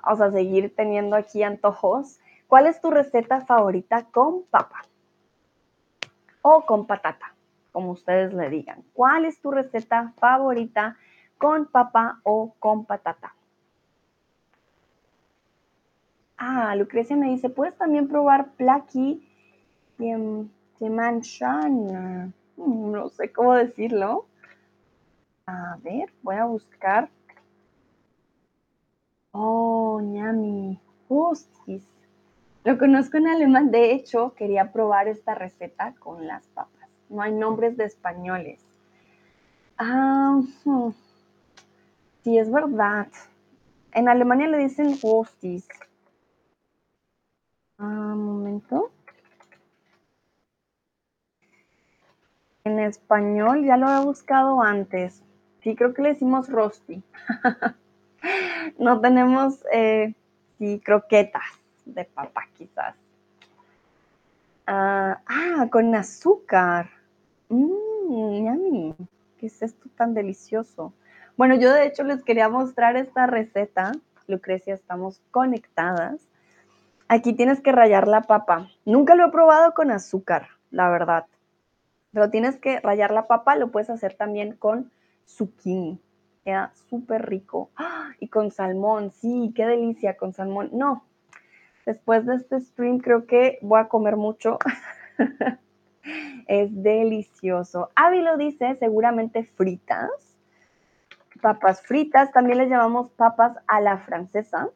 Vamos a seguir teniendo aquí antojos. ¿Cuál es tu receta favorita con papa? O con patata, como ustedes le digan. ¿Cuál es tu receta favorita con papa o con patata? Ah, Lucrecia me dice, puedes también probar plaqui. Timanshan. Mm, no sé cómo decirlo. A ver, voy a buscar. Oh, ñami. Hostis. Lo conozco en alemán. De hecho, quería probar esta receta con las papas. No hay nombres de españoles. Ah, hmm. sí, es verdad. En Alemania le dicen hostis. Ah, un momento. En español ya lo he buscado antes. Sí, creo que le decimos rosti. no tenemos, eh, sí, croquetas de papa quizás. ah, ah con azúcar. Mmm, yummy. ¿Qué es esto tan delicioso? Bueno, yo de hecho les quería mostrar esta receta. Lucrecia, estamos conectadas. Aquí tienes que rayar la papa. Nunca lo he probado con azúcar, la verdad. Pero tienes que rayar la papa, lo puedes hacer también con zucchini. Queda súper rico. ¡Ah! Y con salmón, sí, qué delicia con salmón. No, después de este stream creo que voy a comer mucho. es delicioso. Avi lo dice, seguramente fritas. Papas fritas, también les llamamos papas a la francesa.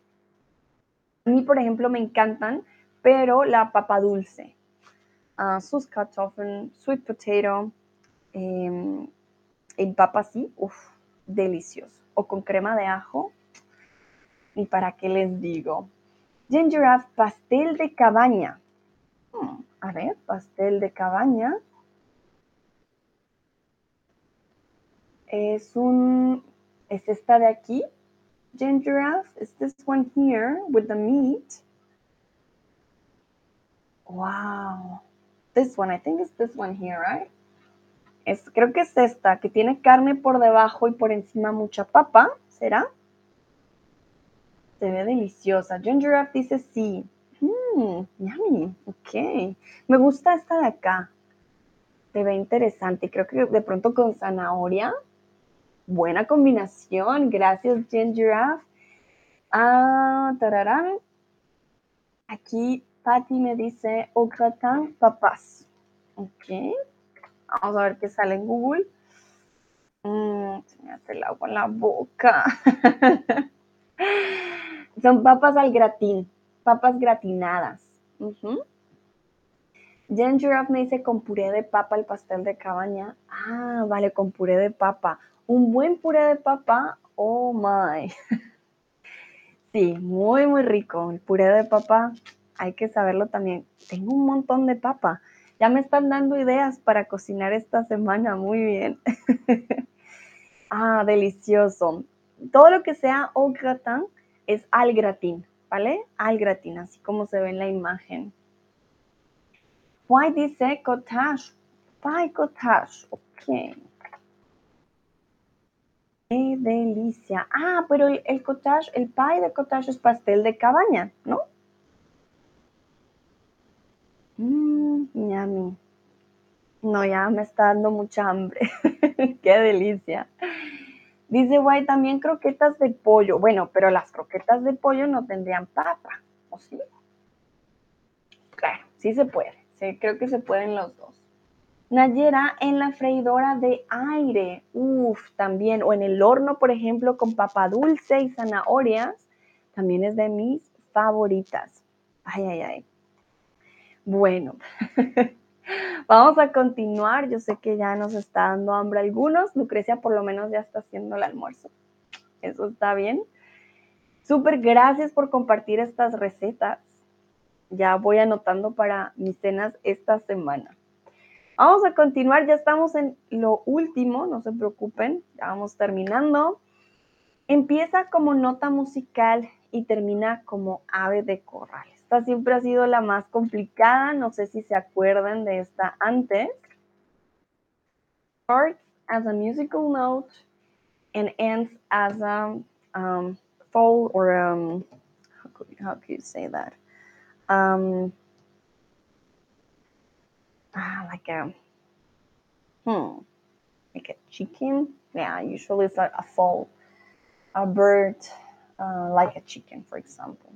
A mí, por ejemplo, me encantan, pero la papa dulce. Uh, sus kartoffeln, sweet potato, eh, en papa así, uff, delicioso. O con crema de ajo. ¿Y para qué les digo? Ginger pastel de cabaña. Hmm, a ver, pastel de cabaña. Es un, es esta de aquí, ginger is this one here with the meat. Wow. This one, I think it's this one here, right? Es, creo que es esta, que tiene carne por debajo y por encima mucha papa, ¿será? Se ve deliciosa. Ginger dice sí. Mmm, yummy. Ok. Me gusta esta de acá. Se ve interesante. Creo que de pronto con zanahoria Buena combinación. Gracias, Jen Giraffe. Ah, tararán. Aquí Patty me dice au gratin papas. Ok. Vamos a ver qué sale en Google. Mm, se me hace el agua en la boca. Son papas al gratín. Papas gratinadas. Jen Giraffe me dice con puré de papa el pastel de cabaña. Ah, vale, con puré de papa un buen puré de papa, oh my. Sí, muy, muy rico. El puré de papa, hay que saberlo también. Tengo un montón de papa. Ya me están dando ideas para cocinar esta semana. Muy bien. ah, delicioso. Todo lo que sea au gratin es al gratin, ¿vale? Al gratin, así como se ve en la imagen. Why dice cottage? Pie cottage. Ok. ¡Qué delicia! Ah, pero el, cottage, el pie de cottage es pastel de cabaña, ¿no? Mmm, yummy. No, ya me está dando mucha hambre. ¡Qué delicia! Dice Guay también croquetas de pollo. Bueno, pero las croquetas de pollo no tendrían papa, ¿o sí? Claro, sí se puede. Creo que se pueden los dos. Nayera en la freidora de aire. Uf, también. O en el horno, por ejemplo, con papa dulce y zanahorias. También es de mis favoritas. Ay, ay, ay. Bueno, vamos a continuar. Yo sé que ya nos está dando hambre algunos. Lucrecia por lo menos ya está haciendo el almuerzo. Eso está bien. Súper gracias por compartir estas recetas. Ya voy anotando para mis cenas esta semana. Vamos a continuar, ya estamos en lo último, no se preocupen, ya vamos terminando. Empieza como nota musical y termina como ave de corral. Esta siempre ha sido la más complicada, no sé si se acuerdan de esta antes. Starts as a musical note and ends as a um, fall or um, how could, how could you say that? Um, ah, like a hmm, like a chicken. Yeah, usually it's like a fowl, a bird, uh, like a chicken, for example.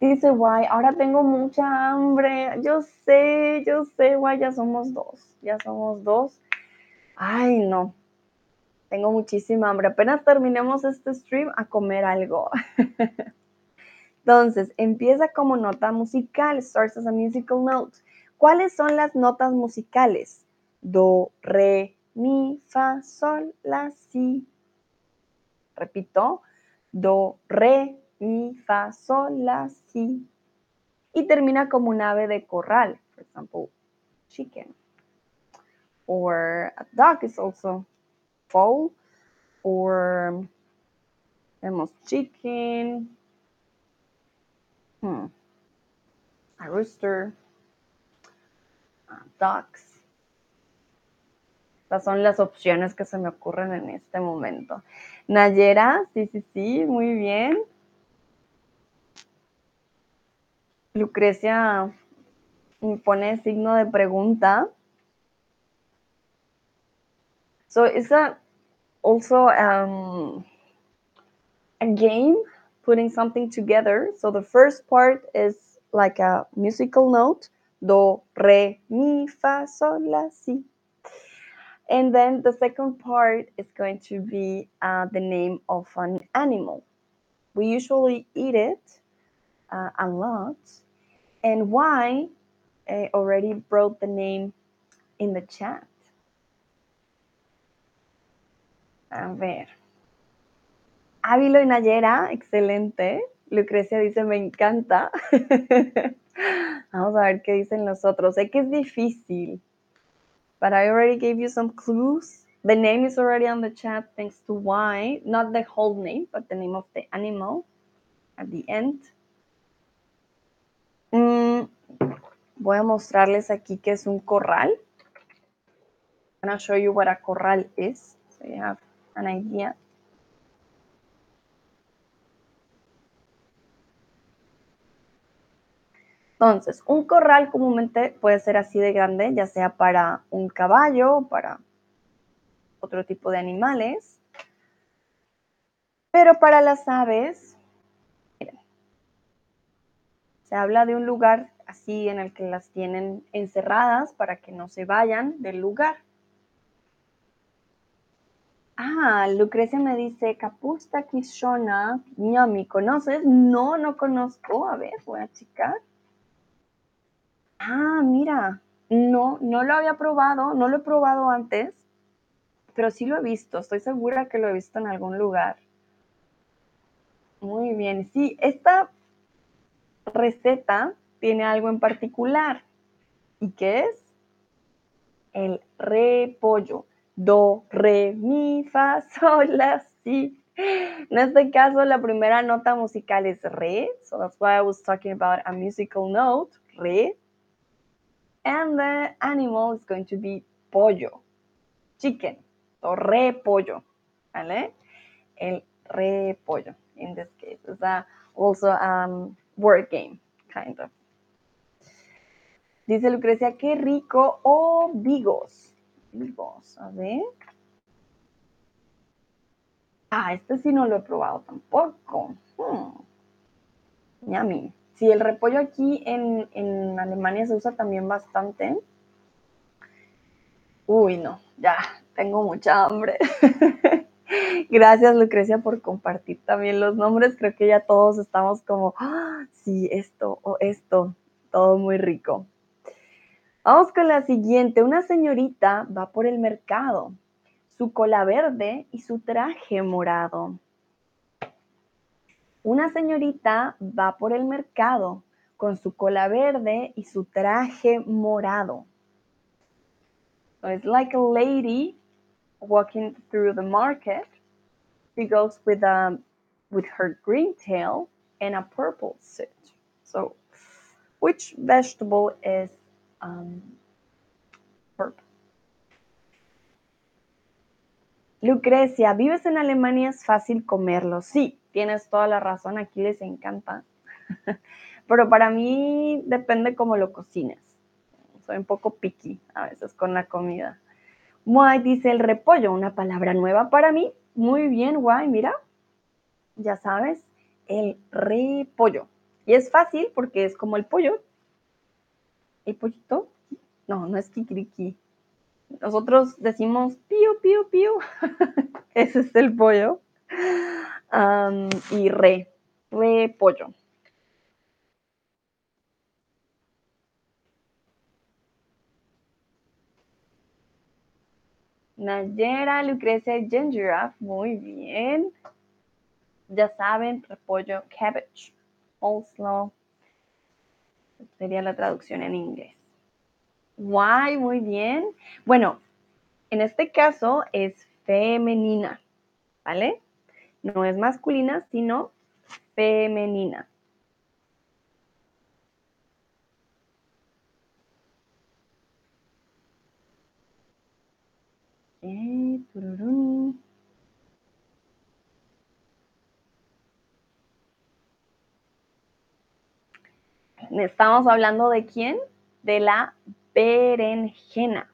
Dice Guay, ahora tengo mucha hambre. Yo sé, yo sé, Guay, ya somos dos. Ya somos dos. Ay, no. Tengo muchísima hambre. Apenas terminemos este stream a comer algo. Entonces, empieza como nota musical. Starts as a musical note. ¿Cuáles son las notas musicales? Do, re, mi, fa, sol, la, si. Repito. Do, re, mi, fa, sol, la, si. Y termina como un ave de corral. For example, chicken. Or a duck is also fowl. Or tenemos chicken. Hmm. A rooster. Uh, ducks. Estas son las opciones que se me ocurren en este momento. Nayera, sí, sí, sí, muy bien. Lucrecia pone signo de pregunta. So is that also um, a game, putting something together? So the first part is like a musical note, do, re, mi, fa, sol, la, si. And then the second part is going to be uh, the name of an animal. We usually eat it uh, a lot. And why I already brought the name in the chat. A ver. Ávilo y Nayera, excelente. Lucrecia dice, me encanta. Vamos a ver qué dicen los otros. Sé que es difícil. but I already gave you some clues. The name is already on the chat thanks to why, not the whole name, but the name of the animal at the end. Mm, voy a mostrarles aquí que es un corral. I'm going to show you what a corral is, so you have an idea. Entonces, un corral comúnmente puede ser así de grande, ya sea para un caballo, para otro tipo de animales. Pero para las aves, se habla de un lugar así en el que las tienen encerradas para que no se vayan del lugar. Ah, Lucrecia me dice, Capusta Kishona, ñami, ¿conoces? No, no conozco. A ver, voy a checar. Ah, mira, no, no lo había probado, no lo he probado antes, pero sí lo he visto, estoy segura que lo he visto en algún lugar. Muy bien, sí, esta receta tiene algo en particular. ¿Y qué es? El repollo. Do, re, mi, fa, sol, la, si. En este caso, la primera nota musical es re, so that's why I was talking about a musical note, re. And the animal is going to be pollo, chicken, o repollo, ¿vale? El repollo, in this case. Also um, word game, kind of. Dice Lucrecia, qué rico, o vigos. Vigos, a ver. Ah, este sí no lo he probado tampoco. Hmm. Yummy. Sí, el repollo aquí en, en Alemania se usa también bastante. Uy, no, ya, tengo mucha hambre. Gracias, Lucrecia, por compartir también los nombres. Creo que ya todos estamos como, ¡Ah, sí, esto o esto, todo muy rico. Vamos con la siguiente. Una señorita va por el mercado, su cola verde y su traje morado. Una señorita va por el mercado con su cola verde y su traje morado. So it's like a lady walking through the market. She goes with a with her green tail and a purple suit. So, which vegetable is um, purple? Lucrecia, ¿vives en Alemania? Es fácil comerlo. Sí, tienes toda la razón, aquí les encanta. Pero para mí depende cómo lo cocines. Soy un poco picky a veces con la comida. Guay dice el repollo, una palabra nueva para mí. Muy bien, guay, mira. Ya sabes, el repollo. Y es fácil porque es como el pollo. ¿El pollito? No, no es kikiriki. Nosotros decimos pío, pío, pío. Ese es el pollo. y re, re Nayera, Lucrecia Ginger muy bien. Ya saben, repollo, cabbage, slow. Sería la traducción en inglés. Why, muy bien. Bueno, en este caso es femenina, ¿vale? No es masculina, sino femenina. Estamos hablando de quién? De la berenjena.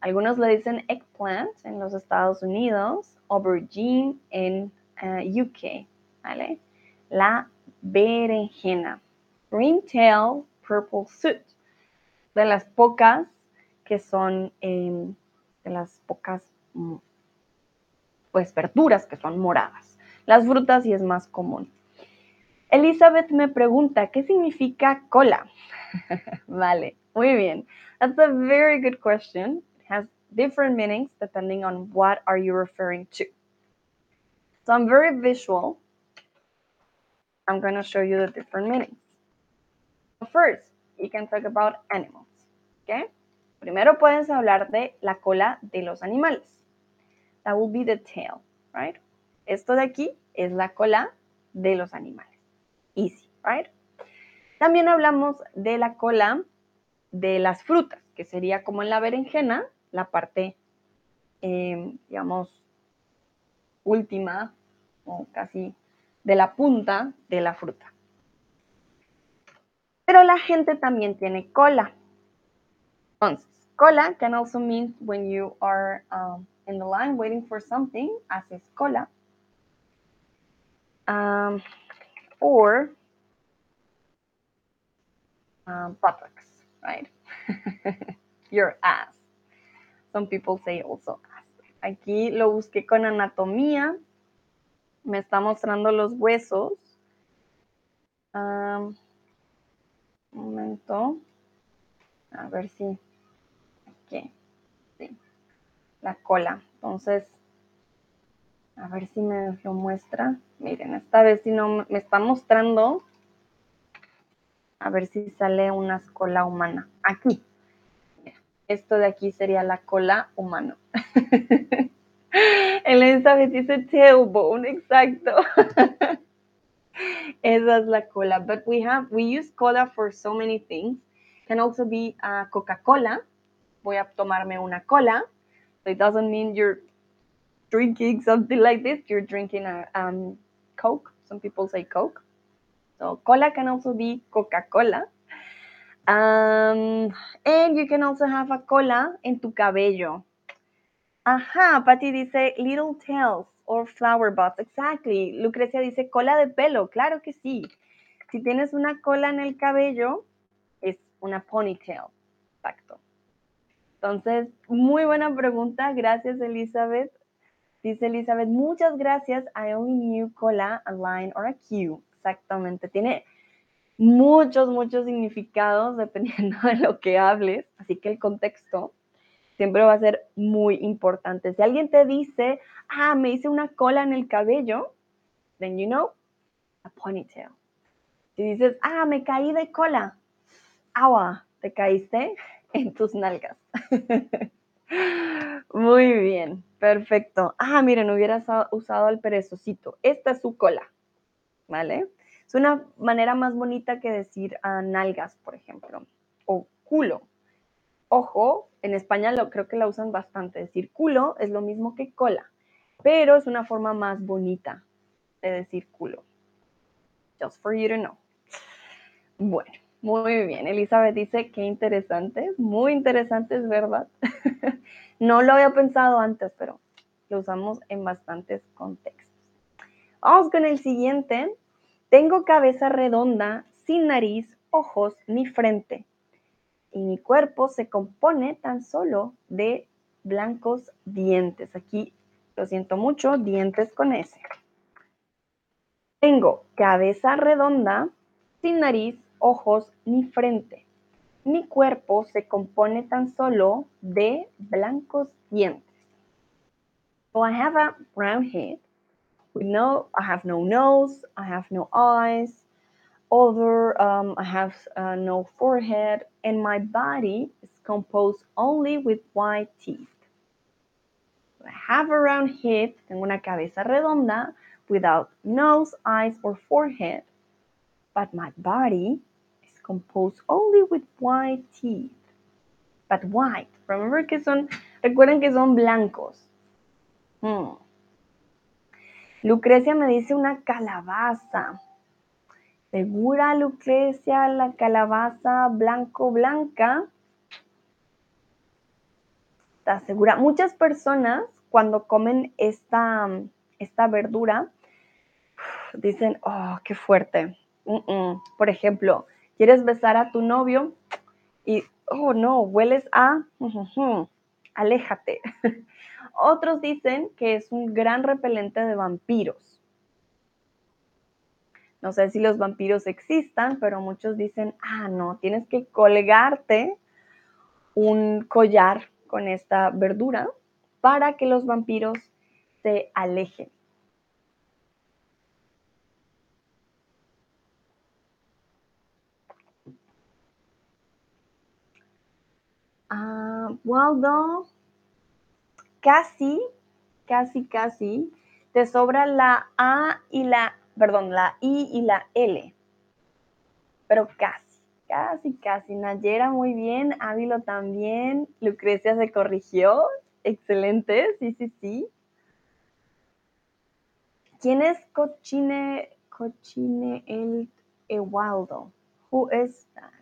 Algunos le dicen eggplant en los Estados Unidos, aubergine en eh, UK, ¿vale? La berenjena. Green tail, purple suit. De las pocas que son, em, las pocas, mm, pues, verduras que son moradas. Las frutas sí es más común. Elizabeth me pregunta, ¿qué significa cola? vale, muy bien. That's a very good question. It has different meanings depending on what are you referring to. So I'm very visual. I'm going to show you the different meanings. First, you can talk about animals. Okay? Primero puedes hablar de la cola de los animales. That will be the tail, right? Esto de aquí es la cola de los animales. Easy, right? También hablamos de la cola de las frutas, que sería como en la berenjena, la parte, em, digamos, última o casi de la punta de la fruta. Pero la gente también tiene cola. Entonces, cola can also mean when you are um, in the line waiting for something, haces cola. Um, or um, buttocks, right? Your ass. Some people say also ass. Aquí lo busqué con anatomía. Me está mostrando los huesos. Um, un momento. A ver si. Sí. La cola. Entonces, a ver si me lo muestra. Miren, esta vez si no me está mostrando a ver si sale una cola humana. Aquí. Esto de aquí sería la cola humana. Elizabeth dice tailbone, exacto. Esa es la cola. But we have, we use cola for so many things. Can also be uh, Coca-Cola. Voy a tomarme una cola. So it doesn't mean you're drinking something like this. You're drinking a um, Coke. Some people say Coke. So cola can also be Coca-Cola. Um, and you can also have a cola en tu cabello. Ajá, Patty dice little tails or flower buds. Exactly. Lucrecia dice cola de pelo. Claro que sí. Si tienes una cola en el cabello, es una ponytail. Exacto. Entonces, muy buena pregunta. Gracias, Elizabeth. Dice Elizabeth, muchas gracias. I only knew cola, a line or a queue. Exactamente, tiene muchos, muchos significados dependiendo de lo que hables, así que el contexto siempre va a ser muy importante. Si alguien te dice, ah, me hice una cola en el cabello, then you know, a ponytail. Si dices, ah, me caí de cola, agua, te caíste en tus nalgas. Muy bien, perfecto. Ah, miren, hubieras usado el perezocito. Esta es su cola. ¿vale? Es una manera más bonita que decir a nalgas, por ejemplo, o culo. Ojo, en España creo que la usan bastante. Decir culo es lo mismo que cola, pero es una forma más bonita de decir culo. Just for you to know. Bueno, muy bien. Elizabeth dice, qué interesante, muy interesante, es verdad. no lo había pensado antes, pero lo usamos en bastantes contextos. Vamos con el siguiente. Tengo cabeza redonda, sin nariz, ojos ni frente. Y mi cuerpo se compone tan solo de blancos dientes. Aquí lo siento mucho, dientes con S. Tengo cabeza redonda, sin nariz, ojos ni frente. Mi cuerpo se compone tan solo de blancos dientes. So I have a brown head. We know I have no nose, I have no eyes, other um, I have uh, no forehead, and my body is composed only with white teeth. I have a round head, tengo una cabeza redonda, without nose, eyes, or forehead, but my body composed only with white teeth. But white, remember que son, recuerden que son blancos. Hmm. Lucrecia me dice una calabaza. ¿Segura, Lucrecia, la calabaza blanco-blanca? ¿Estás segura? Muchas personas cuando comen esta, esta verdura dicen, oh, qué fuerte. Por ejemplo, quieres besar a tu novio y, oh, no, hueles a, aléjate. Otros dicen que es un gran repelente de vampiros. No sé si los vampiros existan, pero muchos dicen, ah, no, tienes que colgarte un collar con esta verdura para que los vampiros se alejen. Uh, Waldo, casi, casi, casi, te sobra la A y la, perdón, la I y la L. Pero casi, casi, casi. Nayera muy bien, Ávilo también, Lucrecia se corrigió, excelente, sí, sí, sí. ¿Quién es Cochine, Cochine el Ewaldo? Who is that?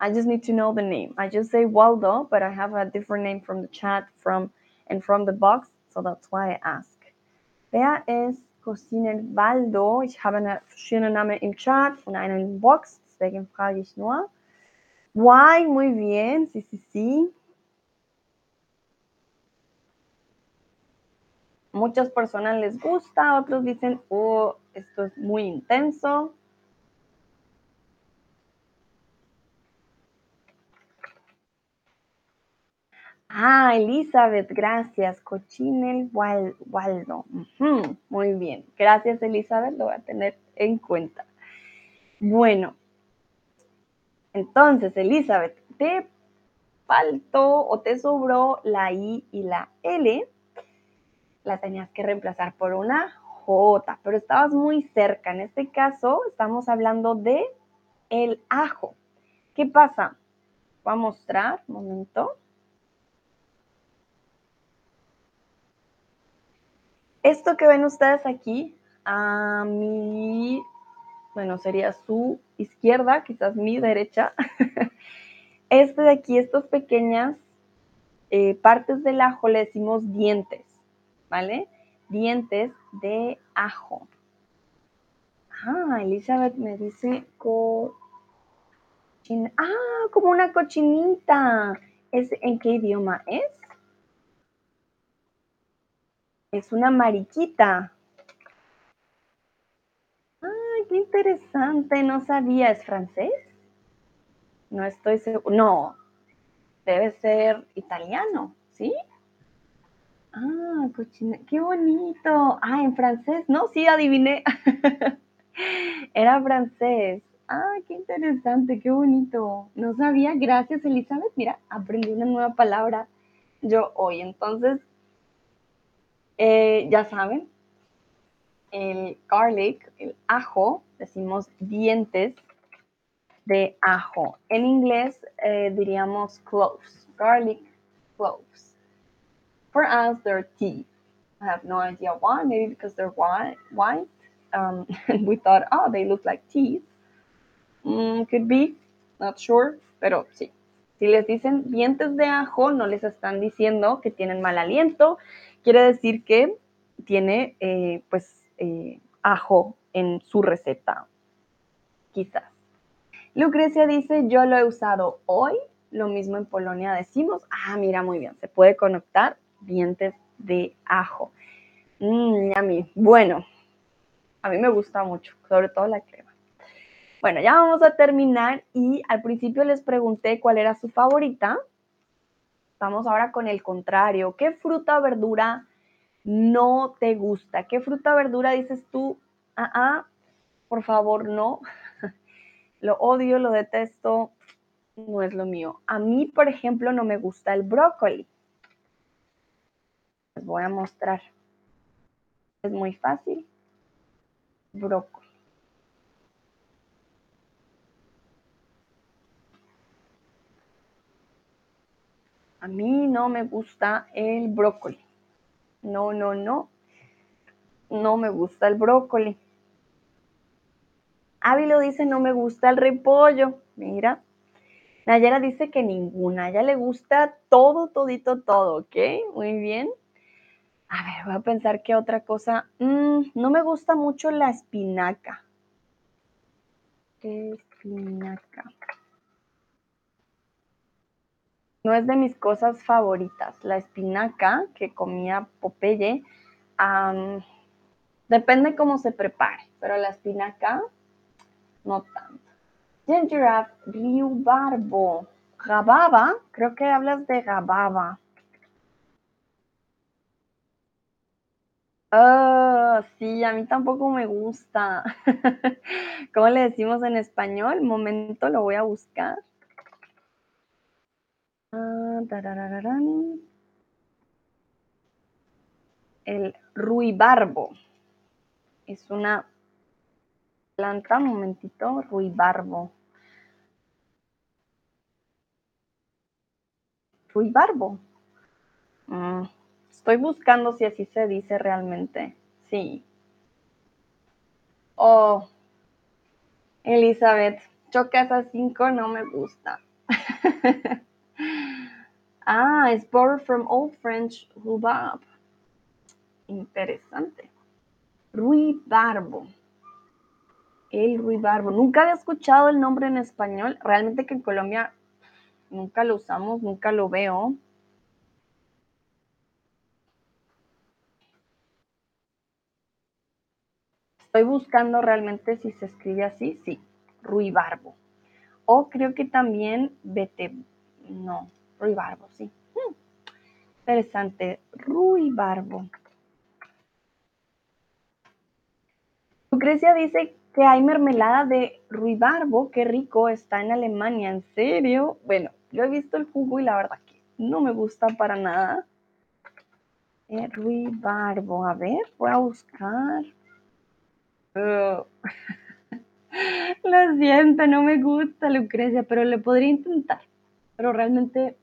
I just need to know the name. I just say Waldo, but I have a different name from the chat from and from the box, so that's why I ask. Wer ist Waldo? Ich habe eine verschiedene Namen im Chat und einen Box, deswegen frage ich nur. Why, muy bien, sí, sí, sí. Muchas personas les gusta, otros dicen, oh, esto es muy intenso. Ah, Elizabeth, gracias. Cochinel Waldo. muy bien. Gracias, Elizabeth. Lo voy a tener en cuenta. Bueno, entonces, Elizabeth, te faltó o te sobró la I y la L. La tenías que reemplazar por una J, pero estabas muy cerca. En este caso, estamos hablando de el ajo. ¿Qué pasa? Voy a mostrar, un momento. Esto que ven ustedes aquí, a mi, bueno, sería su izquierda, quizás mi derecha. Este de aquí, estas pequeñas eh, partes del ajo le decimos dientes, ¿vale? Dientes de ajo. Ah, Elizabeth me dice cochina. Ah, como una cochinita. ¿Es, ¿En qué idioma es? Es una mariquita. ¡Ay, qué interesante! No sabía. ¿Es francés? No estoy seguro. No, debe ser italiano, ¿sí? Ah, cochina. ¡Qué bonito! Ah, en francés. No, sí, adiviné. Era francés. Ah, qué interesante, qué bonito. No sabía. Gracias, Elizabeth. Mira, aprendí una nueva palabra yo hoy. Entonces, eh, ya saben, el garlic, el ajo, decimos dientes de ajo. En inglés eh, diríamos cloves, garlic cloves. For us, they're teeth. I have no idea why. Maybe because they're white. white. Um, we thought, oh, they look like teeth. Mm, could be, not sure, pero sí. Si les dicen dientes de ajo, no les están diciendo que tienen mal aliento, quiere decir que tiene eh, pues eh, ajo en su receta. Quizás. Lucrecia dice, yo lo he usado hoy. Lo mismo en Polonia decimos. Ah, mira, muy bien. Se puede conectar dientes de ajo. Mmm, mí. Bueno, a mí me gusta mucho, sobre todo la crema. Bueno, ya vamos a terminar y al principio les pregunté cuál era su favorita. Vamos ahora con el contrario. ¿Qué fruta o verdura no te gusta? ¿Qué fruta o verdura dices tú? Ah, ah, por favor, no. lo odio, lo detesto, no es lo mío. A mí, por ejemplo, no me gusta el brócoli. Les voy a mostrar. Es muy fácil. Brócoli. A mí no me gusta el brócoli. No, no, no. No me gusta el brócoli. Ávilo dice no me gusta el repollo. Mira. Nayera dice que ninguna. A ella le gusta todo, todito, todo. ¿Ok? Muy bien. A ver, voy a pensar qué otra cosa. Mm, no me gusta mucho la espinaca. Espinaca. No es de mis cosas favoritas. La espinaca que comía Popeye, depende cómo se prepare, pero la espinaca no tanto. Ginger Rio Barbo. Gababa, creo que hablas de gababa. Ah, sí, a mí tampoco me gusta. ¿Cómo le decimos en español? Momento, lo voy a buscar. Ah, El ruibarbo. Es una planta, un momentito, ruibarbo. Ruibarbo. Mm, estoy buscando si así se dice realmente. Sí. Oh, Elizabeth, chocas a cinco no me gusta. ah, es borrowed from Old French rhubarb. Interesante. Ruibarbo. El ruibarbo. Nunca había escuchado el nombre en español. Realmente que en Colombia nunca lo usamos, nunca lo veo. Estoy buscando realmente si se escribe así. Sí, ruibarbo. O creo que también vete. No, ruibarbo, sí. Hmm, interesante. Ruibarbo. Lucrecia dice que hay mermelada de ruibarbo, qué rico, está en Alemania, ¿en serio? Bueno, yo he visto el jugo y la verdad que no me gusta para nada. Eh, ruibarbo, a ver, voy a buscar. Lo siento, no me gusta Lucrecia, pero le podría intentar. Pero realmente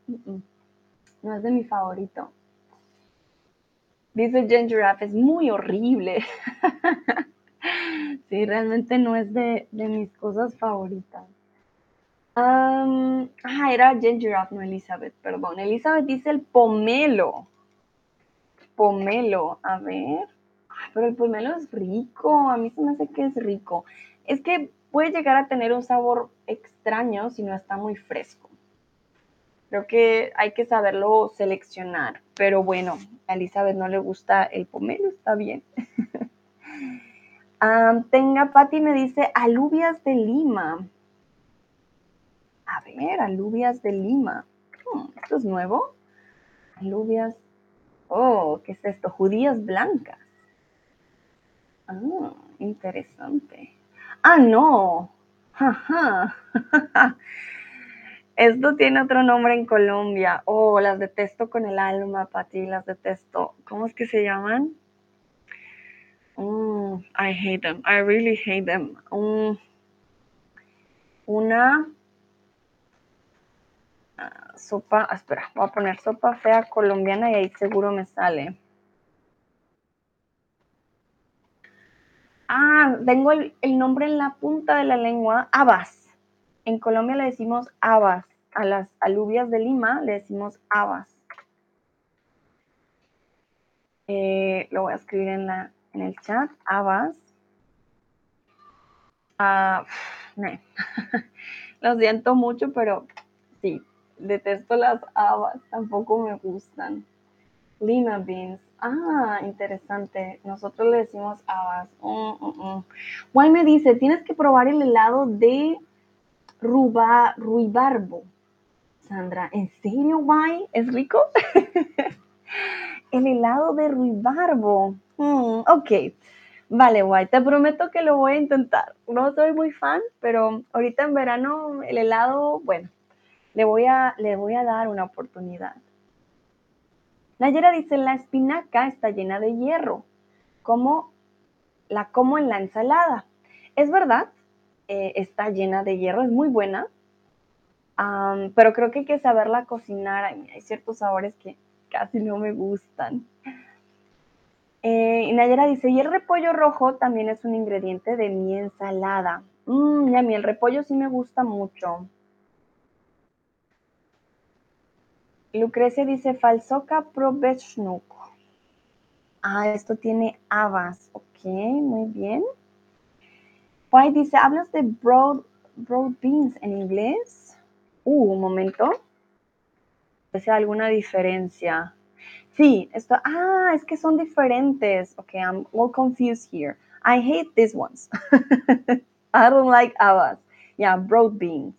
no es de mi favorito. Dice Ginger es muy horrible. sí, realmente no es de, mis cosas favoritas. ah, era Ginger no Elizabeth, perdón. Elizabeth dice el pomelo. Pomelo, a ver. pero el pomelo es rico, a mí se me hace que es rico. Es que puede llegar a tener un sabor extraño si no está muy fresco. Creo que hay que saberlo seleccionar. Pero bueno, a Elizabeth no le gusta el pomelo, está bien. tenga, Patti me dice alubias de Lima. A ver, alubias de Lima. Hmm, ¿Esto es nuevo? Alubias. Oh, ¿qué es esto? Judías blancas. Ah, interesante. Ah, no. Esto tiene otro nombre en Colombia. Oh, las detesto con el alma, Pati, las detesto. ¿Cómo es que se llaman? Oh, I hate them. I really hate them. una ah, sopa, ah, espera, voy a poner sopa fea colombiana y ahí seguro me sale. Ah, tengo el, nombre en la punta de la lengua, habas. En Colombia le decimos habas. A las alubias de Lima le decimos habas. Eh, lo voy a escribir en la, en el chat, habas. Ah, Lo siento mucho, pero sí, detesto las habas, tampoco me gustan. Lima beans. Ah, interesante. Nosotros le decimos habas. Mm, mm, me dice, tienes que probar el helado de ruba, ruibarbo. Sandra, ¿en serio, Guay? ¿Es rico? el helado de ruibarbo. Mm, ok. Vale, guay, te prometo que lo voy a intentar. No soy muy fan, pero ahorita en verano el helado, bueno, le voy a, le voy a dar una oportunidad. Nayera dice, la espinaca está llena de hierro, como la como en la ensalada. Es verdad, eh, está llena de hierro, es muy buena, pero creo que hay que saberla cocinar. Hay, ciertos sabores que casi no me gustan. Eh, Nayera dice, y el repollo rojo también es un ingrediente de mi ensalada. Mmm, y a mí el repollo sí me gusta mucho. Lucrecia dice, falsoca provechnuk. Ah, esto tiene habas. Ok, muy bien. White dice, ¿hablas de broad, broad beans en inglés? Uh, un momento. ¿Es alguna diferencia? Sí, esto, ah, es que son diferentes. Okay, I'm all confused here. I hate these ones. I don't like habas. Yeah, broad beans.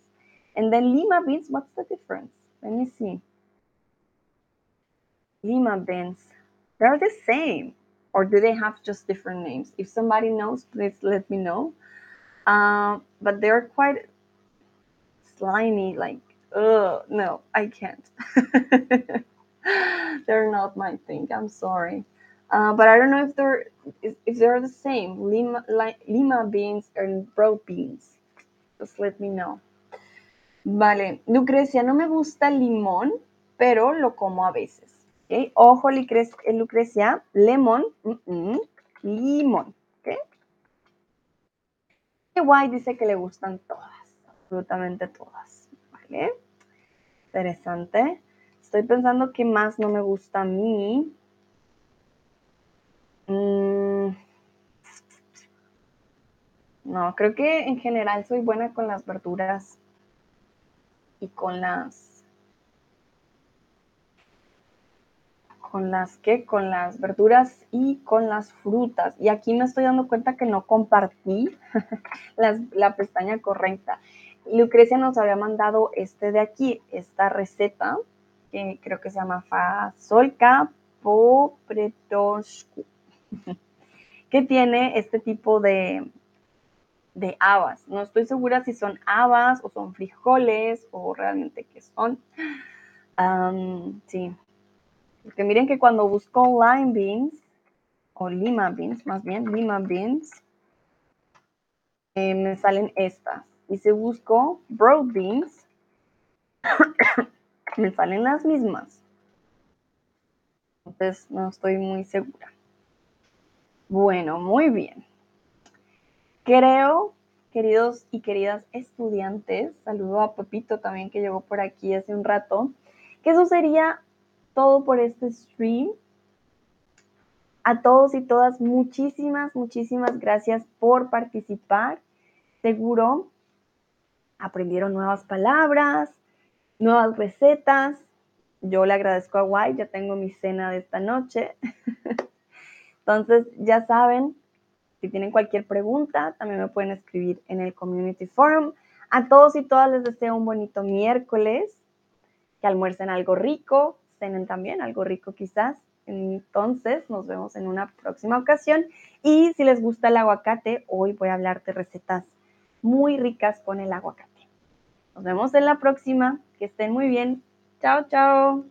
And then lima beans, what's the difference? Let me see. Lima beans, they're the same. Or do they have just different names? If somebody knows, please let me know. Uh, but they're quite slimy, like, oh, no, I can't. they're not my thing. I'm sorry. Uh, but I don't know if they're if they're the same lima lima beans and broad beans. Just let me know. Vale, Lucrecia, no me gusta limón, pero lo como a veces. ¿okay? Ojo, Lucrecia, lemon, limón. ¿okay? Y White dice que le gustan todas, absolutamente todas. ¿Vale? Interesante. Estoy pensando que más no me gusta a mí. Mm. No, creo que en general soy buena con las verduras y con las con las que con las verduras y con las frutas. Y aquí me estoy dando cuenta que no compartí la pestaña correcta. Lucrecia nos había mandado este de aquí, esta receta que creo que se llama Fasolka Popretoshku, que tiene este tipo de, de habas. No estoy segura si son habas o son frijoles o realmente qué son. sí, porque miren que cuando busco lime beans, o lima beans, más bien, lima beans, eh, me salen estas. Y si busco broad beans, me salen las mismas. Entonces no estoy muy segura. Bueno, muy bien. Creo, queridos y queridas estudiantes, saludo a Pepito también que llegó por aquí hace un rato, que eso sería todo por este stream. A todos y todas, muchísimas, muchísimas gracias por participar. Seguro aprendieron nuevas palabras, nuevas recetas. Yo le agradezco a Guay, ya tengo mi cena de esta noche. Entonces, ya saben, si tienen cualquier pregunta, también me pueden escribir en el Community Forum. A todos y todas les deseo un bonito miércoles, que almuercen algo rico, cenen también algo rico quizás. Entonces, nos vemos en una próxima ocasión. Y si les gusta el aguacate, hoy voy a hablar de recetas muy ricas con el aguacate. Nos vemos en la próxima. Que estén muy bien. Chao, chao.